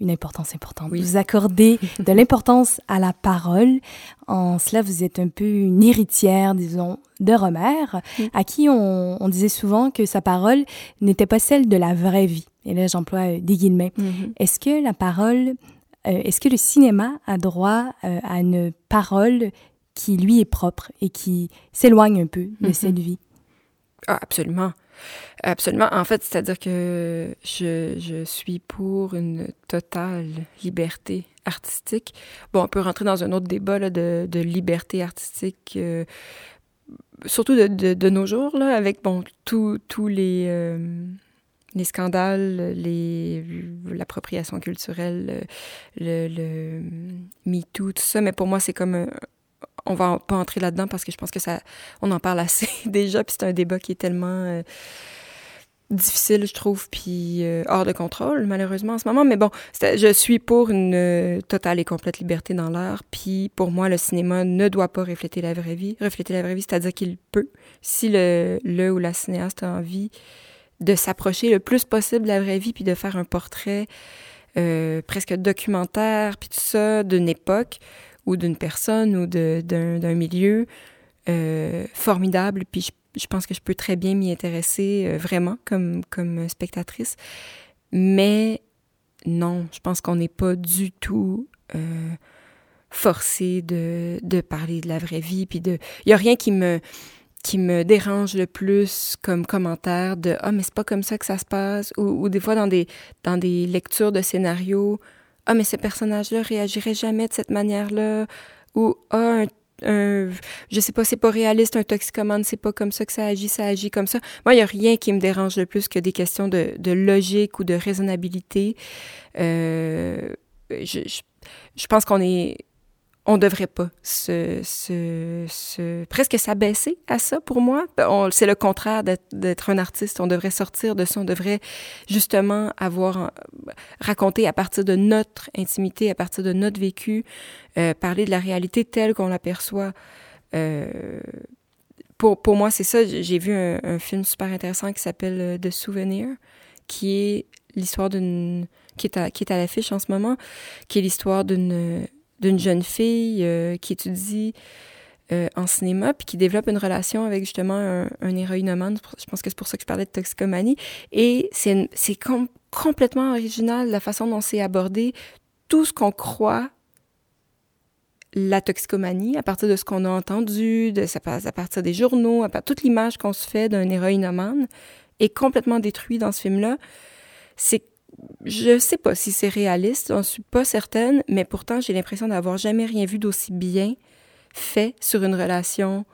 une importance importante. Oui. Vous accordez de l'importance à la parole. En cela, vous êtes un peu une héritière, disons, de Romère, Oui. à qui on, on disait souvent que sa parole n'était pas celle de la vraie vie. Et là, j'emploie euh, des guillemets. Est-ce que la parole, euh, est-ce que le cinéma a droit euh, à une parole qui lui est propre et qui s'éloigne un peu de Mhm. cette vie? Ah, absolument. Absolument. En fait, c'est-à-dire que je, je suis pour une totale liberté artistique. Bon, on peut rentrer dans un autre débat là, de, de liberté artistique, euh, surtout de, de, de nos jours, là, avec bon, tous les, euh, les scandales, les, l'appropriation culturelle, le, le MeToo, tout ça. Mais pour moi, c'est comme un, on va pas entrer là-dedans parce que je pense que ça, on en parle assez déjà, puis c'est un débat qui est tellement euh, difficile, je trouve, puis euh, hors de contrôle, malheureusement, en ce moment. Mais bon, je suis pour une euh, totale et complète liberté dans l'art, puis pour moi, le cinéma ne doit pas refléter la vraie vie. Refléter la vraie vie, c'est-à-dire qu'il peut, si le, le ou la cinéaste a envie de s'approcher le plus possible de la vraie vie, puis de faire un portrait presque documentaire, puis tout ça, d'une époque ou d'une personne ou d'un milieu euh, formidable. Puis je, pense que je peux très bien m'y intéresser euh, vraiment comme, spectatrice. Mais non, je pense qu'on n'est pas du tout euh, forcé de, parler de la vraie vie. Puis il y a rien qui me qui me dérange le plus comme commentaire de ah mais c'est pas comme ça que ça se passe ou, ou des fois dans des dans des lectures de scénarios ah mais ce personnage-là réagirait jamais de cette manière-là ou ah un, je sais pas, c'est pas réaliste, un toxicomane, c'est pas comme ça que ça agit, ça agit comme ça. Moi, il y a rien qui me dérange le plus que des questions de, de logique ou de raisonnabilité. Euh, je, je pense qu'on est on devrait pas se, se, se presque s'abaisser à ça pour moi. C'est le contraire d'être un artiste. On devrait sortir de ça. On devrait justement avoir raconté à partir de notre intimité, à partir de notre vécu, euh, parler de la réalité telle qu'on l'aperçoit. Euh, pour, pour moi, c'est ça. J'ai vu un, un, film super intéressant qui s'appelle euh, The Souvenir, qui est l'histoire d'une qui est à, qui est à l'affiche en ce moment, qui est l'histoire d'une d'une jeune fille euh, qui étudie euh, en cinéma puis qui développe une relation avec justement un, un héroïnomane. Je pense que c'est pour ça que je parlais de toxicomanie. Et c'est com complètement original la façon dont c'est abordé tout ce qu'on croit la toxicomanie à partir de ce qu'on a entendu, à partir des journaux, à partir toute l'image qu'on se fait d'un héroïnomane est complètement détruit dans ce film-là. C'est je sais pas si c'est réaliste, j'en suis pas certaine, mais pourtant j'ai l'impression d'avoir jamais rien vu d'aussi bien fait sur une relation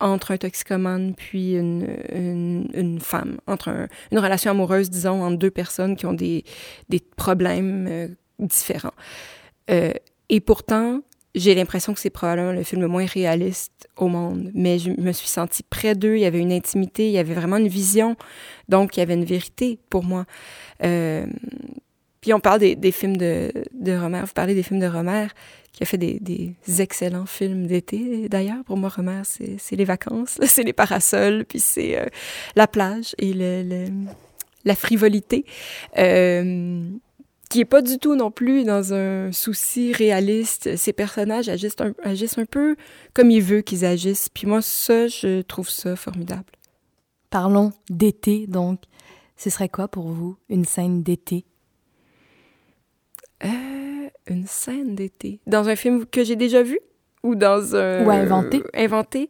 entre un toxicomane puis une, une, une femme, entre un, une relation amoureuse, disons, entre deux personnes qui ont des, des problèmes euh, différents. Euh, et pourtant, j'ai l'impression que c'est probablement le film le moins réaliste au monde. Mais je me suis sentie près d'eux, il y avait une intimité, il y avait vraiment une vision, donc il y avait une vérité pour moi. Euh, puis on parle des, films de, de Romer, vous parlez des films de Romer, qui a fait des, des excellents films d'été. D'ailleurs, pour moi, Romer, c'est les vacances, c'est les parasols, puis c'est euh, la plage et le, la frivolité. Euh, qui est pas du tout non plus dans un souci réaliste. Ces personnages agissent un, agissent un peu comme il veut qu'ils agissent. Puis moi, ça, je trouve ça formidable. Parlons d'été, donc. Ce serait quoi pour vous une scène d'été? Euh, une scène d'été. Dans un film que j'ai déjà vu? Ou dans un... Ou inventé. Euh, inventé.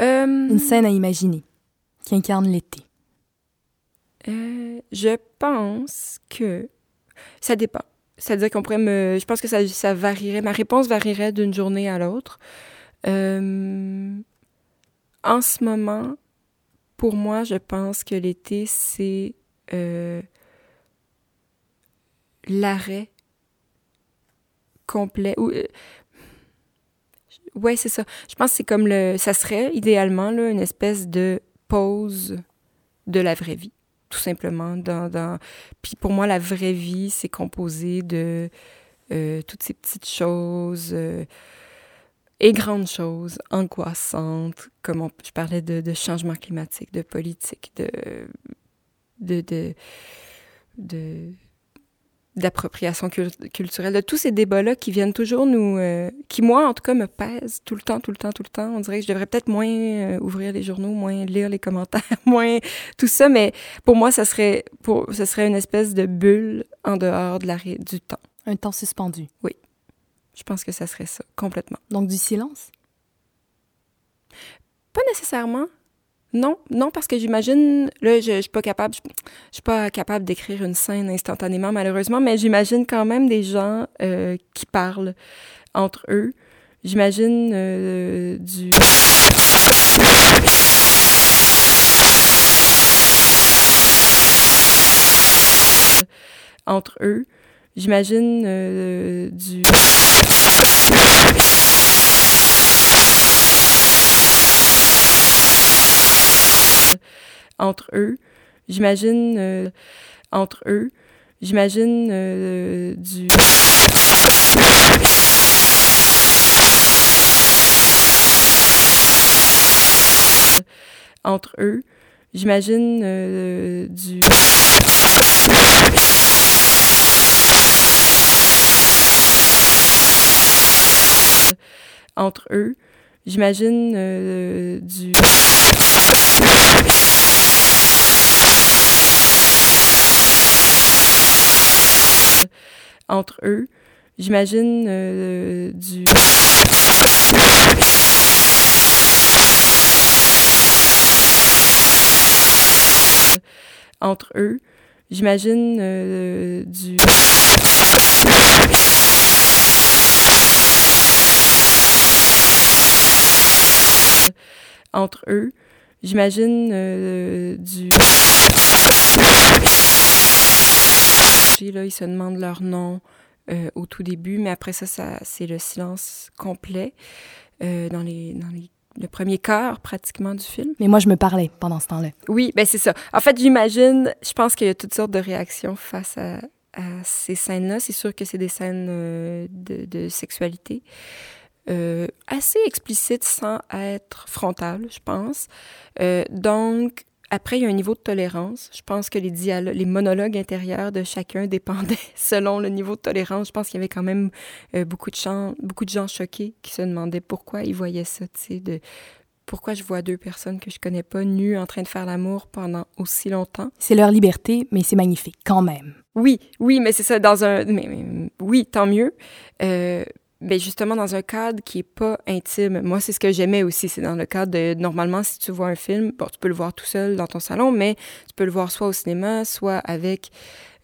Euh, une scène à imaginer qui incarne l'été. Euh, je pense que ça dépend. C'est-à-dire qu'on pourrait me. Je pense que ça, varierait. Ma réponse varierait d'une journée à l'autre. Euh, en ce moment, pour moi, je pense que l'été, c'est euh, l'arrêt complet. Ou, euh, ouais, c'est ça. Je pense que c'est comme le. Ça serait idéalement là, une espèce de pause de la vraie vie tout simplement. Dans, dans... Puis pour moi, la vraie vie, c'est composé de euh, toutes ces petites choses euh, et grandes choses angoissantes, comme on, je parlais de, de, changement climatique, de politique, de, de, de, de d'appropriation culturelle, de tous ces débats-là qui viennent toujours nous... Euh, qui, moi, en tout cas, me pèsent tout le temps, tout le temps, tout le temps. On dirait que je devrais peut-être moins euh, ouvrir les journaux, moins lire les commentaires, moins tout ça, mais pour moi, ça serait, pour, ça serait une espèce de bulle en dehors de la, du temps. Un temps suspendu. Oui. Je pense que ça serait ça, complètement. Donc du silence? Pas nécessairement. Non, non, parce que j'imagine, là, je, suis pas capable, je, je suis pas capable d'écrire une scène instantanément, malheureusement, mais j'imagine quand même des gens euh, qui parlent entre eux. J'imagine euh, du... entre eux. J'imagine euh, du... entre eux. J'imagine euh, entre eux. J'imagine euh, du entre eux. J'imagine euh, du entre eux. J'imagine euh, du entre eux. J'imagine euh, du entre eux. J'imagine euh, du... entre eux. J'imagine euh, du... Là, ils se demandent leur nom euh, au tout début, mais après ça, ça c'est le silence complet euh, dans, les, dans les, le premier quart pratiquement du film. Mais moi, je me parlais pendant ce temps-là. Oui, ben c'est ça. En fait, j'imagine, je pense qu'il y a toutes sortes de réactions face à, à ces scènes-là. C'est sûr que c'est des scènes euh, de, de, sexualité. Euh, assez explicites sans être frontales, je pense. Euh, donc, après, il y a un niveau de tolérance. Je pense que les dialogues, les monologues intérieurs de chacun dépendaient selon le niveau de tolérance. Je pense qu'il y avait quand même euh, beaucoup de gens, beaucoup de gens choqués qui se demandaient pourquoi ils voyaient ça, tu sais, de pourquoi je vois deux personnes que je connais pas nues en train de faire l'amour pendant aussi longtemps. C'est leur liberté, mais c'est magnifique quand même. Oui, oui, mais c'est ça dans un, mais, mais, oui, tant mieux. Euh, ben justement dans un cadre qui est pas intime. Moi, c'est ce que j'aimais aussi. C'est dans le cadre de normalement, si tu vois un film, bon, tu peux le voir tout seul dans ton salon, mais tu peux le voir soit au cinéma, soit avec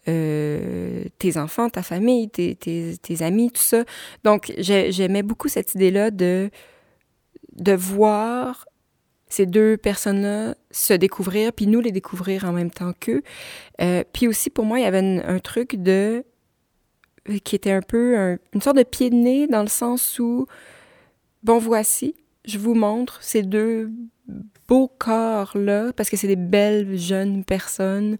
euh, tes enfants, ta famille, tes, tes, tes amis, tout ça. Donc, j'aimais beaucoup cette idée-là de de voir ces deux personnes-là se découvrir, puis nous les découvrir en même temps qu'eux. Euh, puis aussi, pour moi, il y avait un, un truc de qui était un peu un, une sorte de pied de nez dans le sens où, bon, voici, je vous montre ces deux beaux corps-là, parce que c'est des belles jeunes personnes.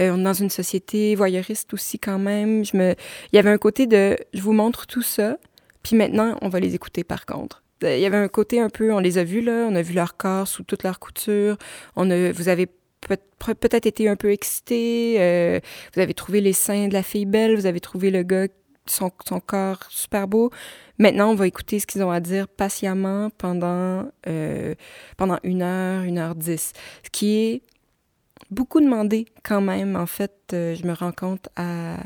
Euh, on est dans une société voyeuriste aussi quand même. Je me... Il y avait un côté de, je vous montre tout ça, puis maintenant, on va les écouter par contre. Il y avait un côté un peu, on les a vus là, on a vu leur corps sous toute leur couture. On a, vous avez peut-être été un peu excité, euh, vous avez trouvé les seins de la fille belle, vous avez trouvé le gars, son, corps super beau. Maintenant, on va écouter ce qu'ils ont à dire patiemment pendant, euh, pendant une heure, une heure dix. Ce qui est beaucoup demandé quand même, en fait, euh, je me rends compte à,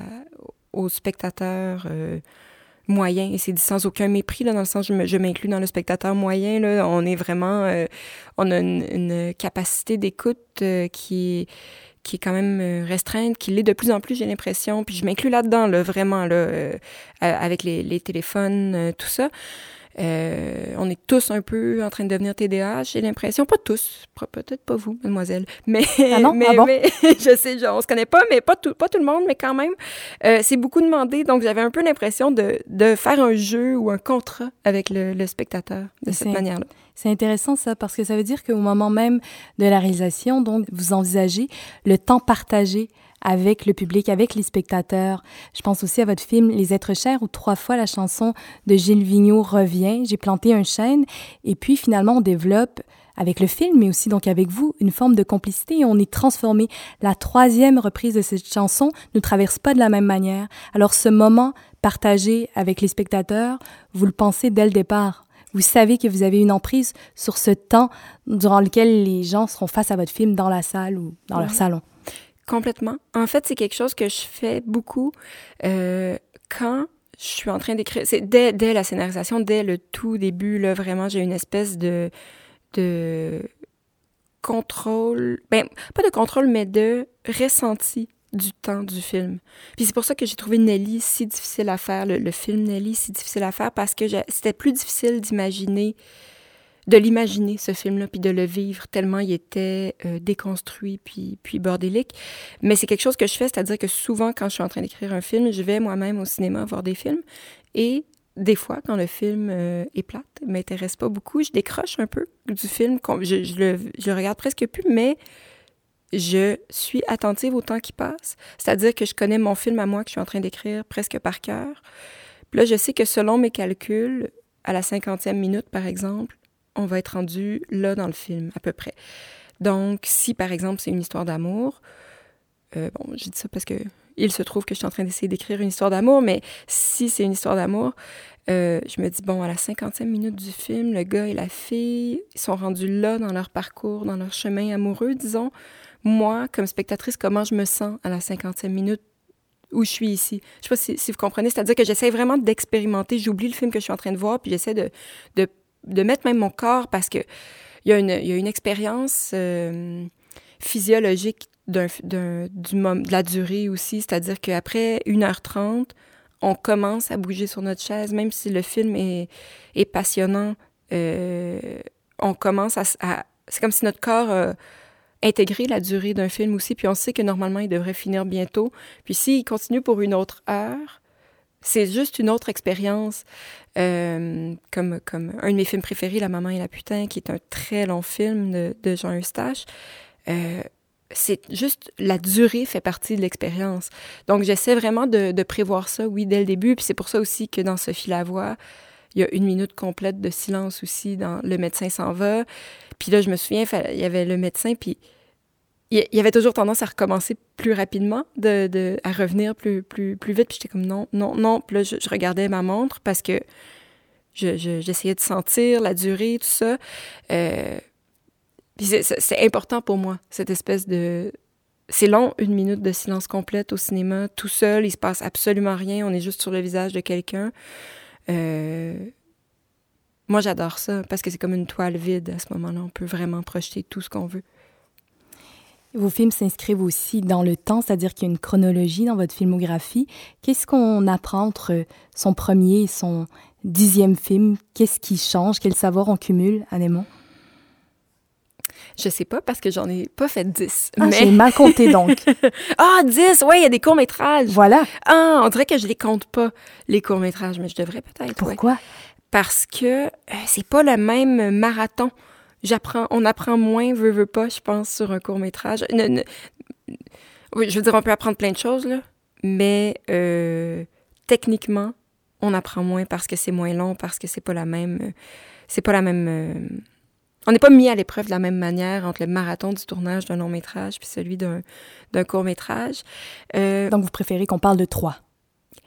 aux spectateurs moyen, et c'est sans aucun mépris, là, dans le sens je, m'inclus dans le spectateur moyen, là, on est vraiment, euh, on a une, capacité d'écoute euh, qui qui est quand même euh, restreinte, qui l'est de plus en plus, j'ai l'impression, puis je m'inclus là-dedans, là, vraiment, là, avec les, les téléphones, tout ça. Euh, on est tous un peu en train de devenir TDAH, j'ai l'impression. Pas tous, peut-être pas vous, mademoiselle. Mais, ah non? mais, ah bon? mais je sais, genre, on se connaît pas, mais pas tout, pas tout le monde, mais quand même. Euh, c'est beaucoup demandé, donc j'avais un peu l'impression de, de faire un jeu ou un contrat avec le, le spectateur de cette manière-là. C'est intéressant ça parce que ça veut dire qu'au moment même de la réalisation, donc vous envisagez le temps partagé avec le public, avec les spectateurs. Je pense aussi à votre film Les êtres chers où trois fois la chanson de Gilles Vigneault revient. J'ai planté un chêne et puis finalement on développe avec le film, mais aussi donc avec vous, une forme de complicité et on est transformé. La troisième reprise de cette chanson ne traverse pas de la même manière. Alors ce moment partagé avec les spectateurs, vous le pensez dès le départ. Vous savez que vous avez une emprise sur ce temps durant lequel les gens seront face à votre film dans la salle ou dans Ouais. leur salon. Complètement. En fait, c'est quelque chose que je fais beaucoup euh, quand je suis en train d'écrire. C'est dès, dès la scénarisation, dès le tout début, là, vraiment, j'ai une espèce de, de contrôle. Ben, pas de contrôle, mais de ressenti du temps du film. Puis c'est pour ça que j'ai trouvé Nelly si difficile à faire, le, le film Nelly si difficile à faire, parce que c'était plus difficile d'imaginer, de l'imaginer, ce film-là, puis de le vivre, tellement il était euh, déconstruit, puis, puis bordélique. Mais c'est quelque chose que je fais, c'est-à-dire que souvent, quand je suis en train d'écrire un film, je vais moi-même au cinéma voir des films, et des fois, quand le film euh, est plate, m'intéresse pas beaucoup, je décroche un peu du film, je, je, le, je le regarde presque plus, mais je suis attentive au temps qui passe. C'est-à-dire que je connais mon film à moi que je suis en train d'écrire presque par cœur. Puis là, je sais que selon mes calculs, à la cinquantième minute, par exemple, on va être rendu là dans le film, à peu près. Donc, si, par exemple, c'est une histoire d'amour, euh, bon, je dis ça parce que il se trouve que je suis en train d'essayer d'écrire une histoire d'amour, mais si c'est une histoire d'amour, euh, je me dis, bon, à la cinquantième minute du film, le gars et la fille, ils sont rendus là dans leur parcours, dans leur chemin amoureux, disons. Moi, comme spectatrice, comment je me sens à la cinquantième minute où je suis ici? Je sais pas si, vous comprenez, c'est-à-dire que j'essaie vraiment d'expérimenter, j'oublie le film que je suis en train de voir, puis j'essaie de, de mettre même mon corps parce que il y a une, expérience euh, physiologique de la durée aussi, c'est-à-dire qu'après 1h30, on commence à bouger sur notre chaise, même si le film est, passionnant, euh, on commence à- C'est comme si notre corps a intégré la durée d'un film aussi, puis on sait que normalement, il devrait finir bientôt. Puis s'il continue pour une autre heure, c'est juste une autre expérience. Euh, comme, comme un de mes films préférés, La maman et la putain, qui est un très long film de, Jean Eustache. Euh, c'est juste la durée fait partie de l'expérience. Donc, j'essaie vraiment de, prévoir ça, oui, dès le début. Puis c'est pour ça aussi que dans Sophie Lavoie, il y a une minute complète de silence aussi dans Le médecin s'en va. Puis là, je me souviens, il y avait le médecin, puis il y avait toujours tendance à recommencer plus rapidement, de, de- à revenir plus, plus, plus vite. Puis j'étais comme non, non, non. Puis là, je, regardais ma montre parce que je- je- j'essayais de sentir la durée, tout ça. Euh, puis c'est important pour moi, cette espèce de... C'est long, une minute de silence complète au cinéma, tout seul, il se passe absolument rien, on est juste sur le visage de quelqu'un. Euh, Moi, j'adore ça, parce que c'est comme une toile vide à ce moment-là. On peut vraiment projeter tout ce qu'on veut. Vos films s'inscrivent aussi dans le temps, c'est-à-dire qu'il y a une chronologie dans votre filmographie. Qu'est-ce qu'on apprend entre son premier et son dixième film? Qu'est-ce qui change? Quel savoir on cumule, Anémon? Je sais pas, parce que j'en ai pas fait 10. Ah, mais... j'ai mal compté donc. Ah, 10! Ouais, il y a des courts-métrages. voilà. Ah, on dirait que je les compte pas, les courts-métrages, mais je devrais peut-être. ouais. Pourquoi? Parce que euh, c'est pas le même marathon. J'apprends, on apprend moins, veut, veut pas, je pense, sur un. Ne- ne- Oui, je veux dire, on peut apprendre plein de choses, là, mais euh, techniquement, on apprend moins parce que c'est moins long, parce que c'est pas la même. euh, C'est pas la même. euh, on n'est pas mis à l'épreuve de la même manière entre le marathon du tournage d'un long métrage puis celui d'un d'un court métrage. Euh, Donc, vous préférez qu'on parle de trois?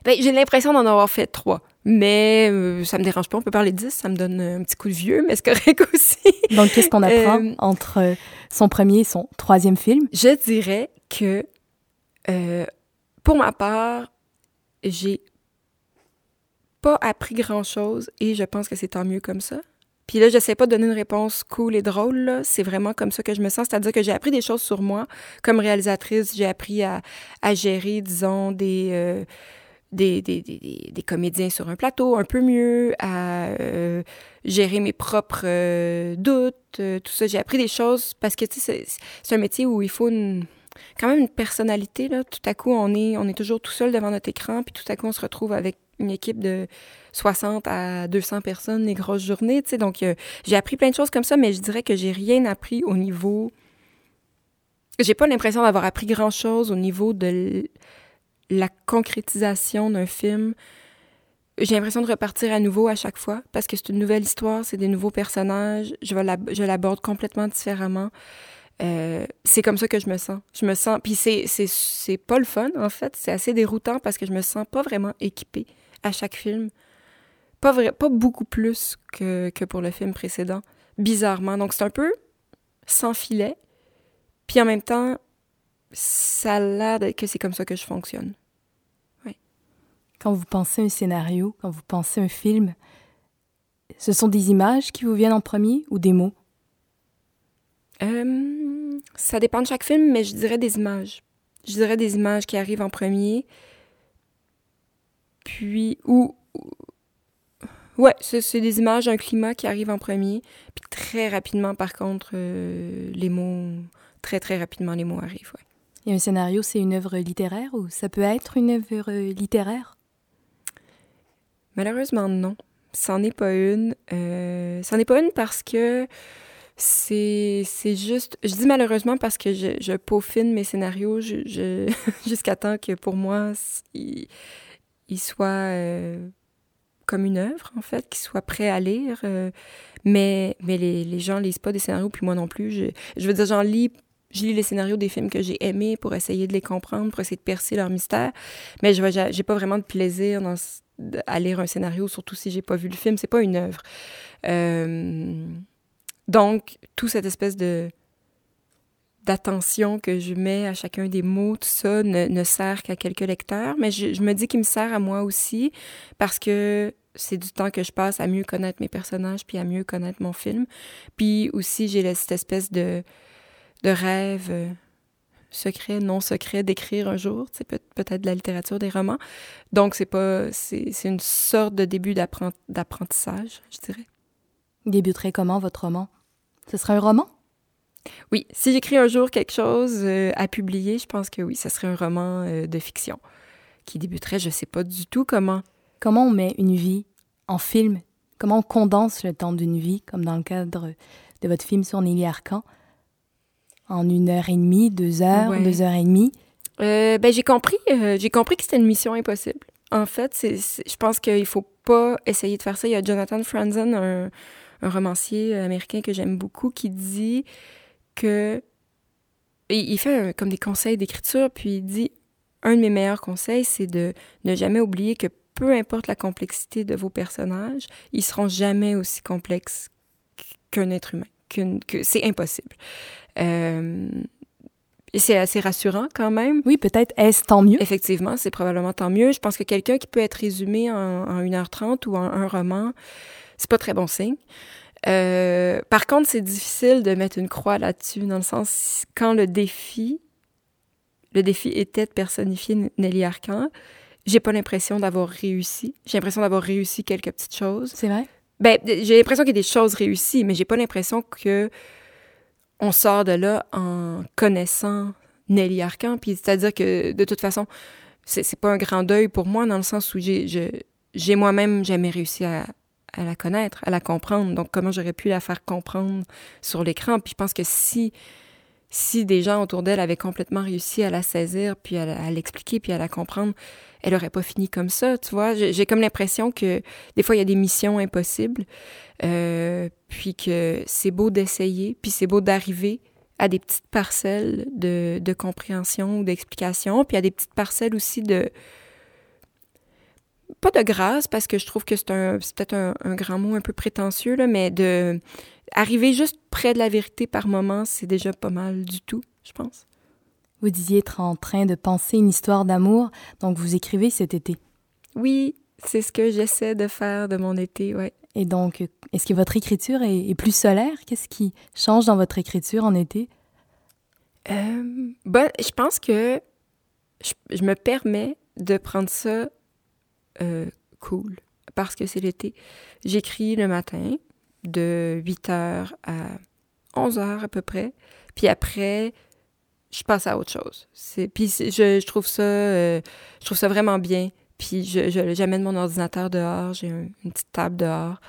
ben, j'ai l'impression d'en avoir fait trois. Mais euh, ça me dérange pas. On peut parler de dix. Ça me donne un petit coup de vieux, mais c'est correct aussi. Donc, qu'est-ce qu'on apprend Euh, entre euh, son premier et son troisième film? Je dirais que, euh, pour ma part, j'ai pas appris grand-chose et je pense que c'est tant mieux comme ça. Puis là, j'essaie pas de donner une réponse cool et drôle. C'est vraiment comme ça que je me sens. C'est-à-dire que j'ai appris des choses sur moi. Comme réalisatrice, j'ai appris à, à gérer, disons, des, euh, des, des, des, des- comédiens sur un plateau un peu mieux, à euh, gérer mes propres euh, doutes, euh, tout ça. J'ai appris des choses parce que, tu sais, c'est- un métier où il faut quand même une personnalité. Tout à coup, on est, on est toujours tout seul devant notre écran, puis tout à coup, on se retrouve avec une équipe de 60 à 200 personnes les grosses journées. tu sais. Donc, j'ai appris plein de choses comme ça, mais je dirais que j'ai rien appris au niveau... J'ai pas l'impression d'avoir appris grand-chose au niveau de l- la concrétisation d'un film. J'ai l'impression de repartir à nouveau à chaque fois parce que c'est une nouvelle histoire, c'est des nouveaux personnages. Je, l'aborde complètement différemment. Euh, c'est comme ça que je me sens. Je me sens. Puis c'est, c'est, pas le fun, en fait. C'est assez déroutant parce que je me sens pas vraiment équipée à chaque film. Pas, vrai, pas beaucoup plus que, que pour le film précédent, bizarrement. Donc c'est un peu sans filet. Puis en même temps, ça a l'air que c'est comme ça que je fonctionne. Quand vous pensez un scénario, quand vous pensez un film, ce sont des images qui vous viennent en premier ou des mots? Euh, ça dépend de chaque film, mais je dirais des images. Je dirais des images qui arrivent en premier. Puis, ou. ou- Ouais, c'est c'est des images, un climat qui arrive en premier. Puis très rapidement, par contre, euh, les mots. Très, très rapidement, les mots arrivent, ouais. Et un scénario, c'est une œuvre littéraire ou ça peut être une œuvre littéraire? Malheureusement, non. C'en est pas une. Euh, c'en est pas une parce que c'est juste. Je dis malheureusement parce que je, je peaufine mes scénarios je, je- jusqu'à temps que pour moi, il, il soit euh, comme une œuvre, en fait, qu'il soit prêt à lire. euh, mais mais les, les gens lisent pas des scénarios, puis moi non plus. Je, je veux dire, j'en lis. Je lis les scénarios des films que j'ai aimés pour essayer de les comprendre, pour essayer de percer leur mystère. Mais je j'ai pas vraiment de plaisir dans, à lire un scénario, surtout si j'ai pas vu le film. C'est pas une œuvre. Euh, donc, tout cette espèce de d'attention que je mets à chacun des mots, tout ça ne, sert qu'à quelques lecteurs, mais je, je me dis qu'il me sert à moi aussi parce que c'est du temps que je passe à mieux connaître mes personnages puis à mieux connaître mon film. Puis aussi, j'ai cette espèce de, de rêve euh, secret, non secret d'écrire un jour, c'est peut- peut-être de la littérature, des romans. Donc, c'est pas, c'est c'est une sorte de début d'apprent- d'apprentissage, je dirais. Débuterait comment votre roman? Ce serait un roman? Oui, si j'écris un jour quelque chose euh, à publier, je pense que oui, ça serait un roman euh, de fiction qui débuterait, je sais pas du tout comment. Comment on met une vie en film? Comment on condense le temps d'une vie, comme dans le cadre de votre film sur Nelly Arcan, en une heure et demie, deux heures, Ouais. deux heures et demie Euh, ben, j'ai compris, euh, j'ai compris que c'était une mission impossible. En fait, c'est, c'est- je pense qu'il faut pas essayer de faire ça. Il y a Jonathan Franzen, un, un romancier américain que j'aime beaucoup, qui dit que il fait un- comme des conseils d'écriture, puis il dit un de mes meilleurs conseils, c'est de ne jamais oublier que peu importe la complexité de vos personnages, ils seront jamais aussi complexes qu'un être humain. Qu'une- que c'est impossible. Euh, et c'est assez rassurant quand même. Oui, peut-être est-ce tant mieux? Effectivement, c'est probablement tant mieux. Je pense que quelqu'un qui peut être résumé en, en 1h30 ou en un roman, c'est pas très bon signe. Euh, par contre, c'est difficile de mettre une croix là-dessus, dans le sens, quand le défi, le défi était de personnifier Nelly Arcan, j'ai pas l'impression d'avoir réussi. J'ai l'impression d'avoir réussi quelques petites choses. C'est vrai? Ben, j'ai l'impression qu'il y a des choses réussies, mais j'ai pas l'impression que on sort de là en connaissant Nelly Arcan. Puis c'est-à-dire que de toute façon, c'est pas un grand deuil pour moi dans le sens où j'ai moi-même jamais réussi à, la connaître, à la comprendre. Donc comment j'aurais pu la faire comprendre sur l'écran? Puis je pense que si si des gens autour d'elle avaient complètement réussi à la saisir, puis à l'expliquer, puis à la comprendre, elle aurait pas fini comme ça, tu vois. J'ai comme l'impression que des fois, il y a des missions impossibles, euh, puis que c'est beau d'essayer, puis c'est beau d'arriver à des petites parcelles de, compréhension ou d'explication, puis à des petites parcelles aussi de... Pas de grâce, parce que je trouve que c'est peut-être un, grand mot un peu prétentieux, là, mais de... Juste près de la vérité par moment, c'est déjà pas mal du tout, je pense. Vous disiez être en train de penser une histoire d'amour, donc vous écrivez cet été. Oui, c'est ce que j'essaie de faire de mon été, ouais. Et donc, est-ce que votre écriture est, est plus solaire? Qu'est-ce qui change dans votre écriture en été? Euh, ben, je pense que je, je me permets de prendre ça euh, cool parce que c'est l'été. J'écris le matin de 8 h à 11 h à peu près. Puis après, je passe à autre chose. C'est, puis je, je trouve ça, euh, je trouve ça vraiment bien. Puis je, je- j'amène mon ordinateur dehors, j'ai un- une petite table dehors.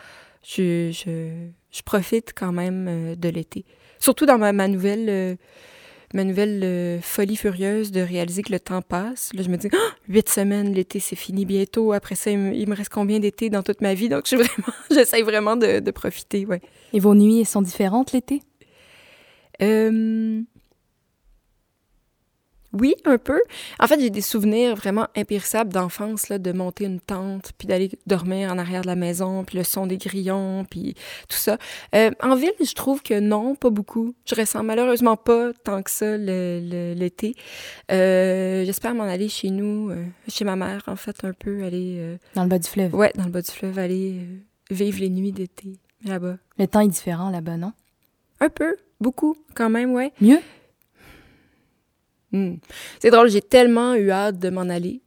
Je, je, je profite quand même euh, de l'été. Surtout dans ma, ma nouvelle, euh, ma nouvelle euh, folie furieuse de réaliser que le temps passe. Là, je me dis, Ah, huit semaines, l'été, c'est fini bientôt. Après ça, il me, il me reste combien d'été dans toute ma vie? Donc, je suis vraiment, j'essaye vraiment de, de profiter, ouais. Et vos nuits elles sont différentes l'été? Euh, Oui, un peu. En fait, j'ai des souvenirs vraiment impérissables d'enfance, là, de monter une tente, puis d'aller dormir en arrière de la maison, puis le son des grillons, puis tout ça. Euh, en ville, je trouve que non, pas beaucoup. Je ressens malheureusement pas tant que ça l'été. Euh, J'espère m'en aller chez nous, euh, chez ma mère, en fait, un peu, aller... dans le bas du fleuve ouais, dans le bas du fleuve, aller vivre les nuits d'été, là-bas. Le temps est différent là-bas, non? Un peu, beaucoup, quand même, ouais. Mieux? Hmm. C'est drôle, j'ai tellement eu hâte de m'en aller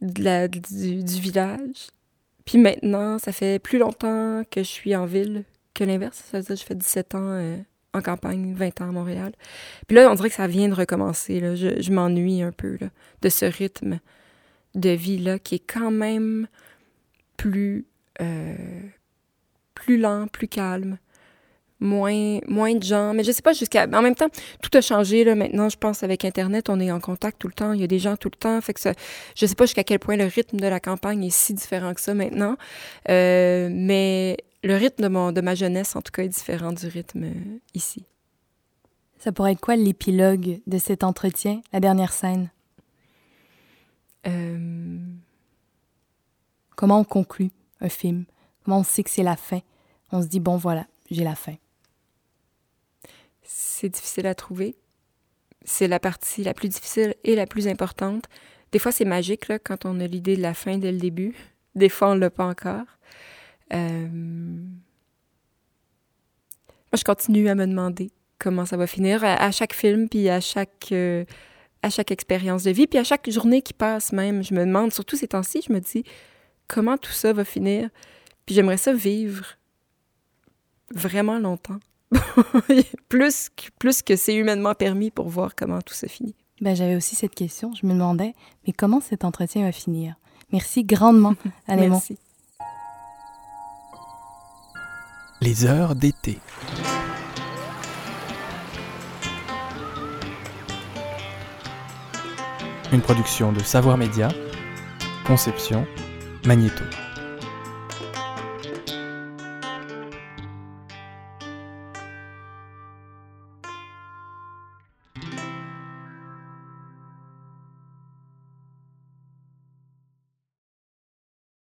de la- du, village. Puis maintenant, ça fait plus longtemps que je suis en ville que l'inverse. Ça veut dire que je fais 17 ans euh, en campagne, 20 ans à Montréal. Puis là, on dirait que ça vient de recommencer. Là. Je, m'ennuie un peu de ce rythme de vie-là qui est quand même plus, euh, plus lent, plus calme. Moins, moins de gens. Mais je sais pas jusqu'à. En même temps, tout a changé là. Maintenant je pense avec internet on est en contact tout le temps il y a des gens tout le temps. Fait que ça, je sais pas jusqu'à quel point le rythme de la campagne est si différent que ça maintenant. Euh, mais le rythme de mon de ma jeunesse en tout cas est différent du rythme euh, ici. Ça pourrait être quoi l'épilogue de cet entretien, la dernière scène? Euh, Comment on conclut un film? Comment on sait que c'est la fin? On se dit, bon voilà, j'ai la fin. C'est difficile à trouver c'est la partie la plus difficile et la plus importante des fois c'est magique quand on a l'idée de la fin dès le début des fois on l'a pas encore Euh, Moi, je continue à me demander comment ça va finir à, à chaque film, puis à chaque, euh, à chaque expérience de vie, puis à chaque journée qui passe même. Je me demande, surtout ces temps-ci, je me dis comment tout ça va finir? Puis j'aimerais ça vivre vraiment longtemps. plus, plus que c'est humainement permis pour voir comment tout se finit. Ben, J'avais aussi cette question. Je me demandais, mais comment cet entretien va finir? Merci grandement, Anémon. Merci. Les heures d'été. Une production de Savoir Média, Conception, Magnéto.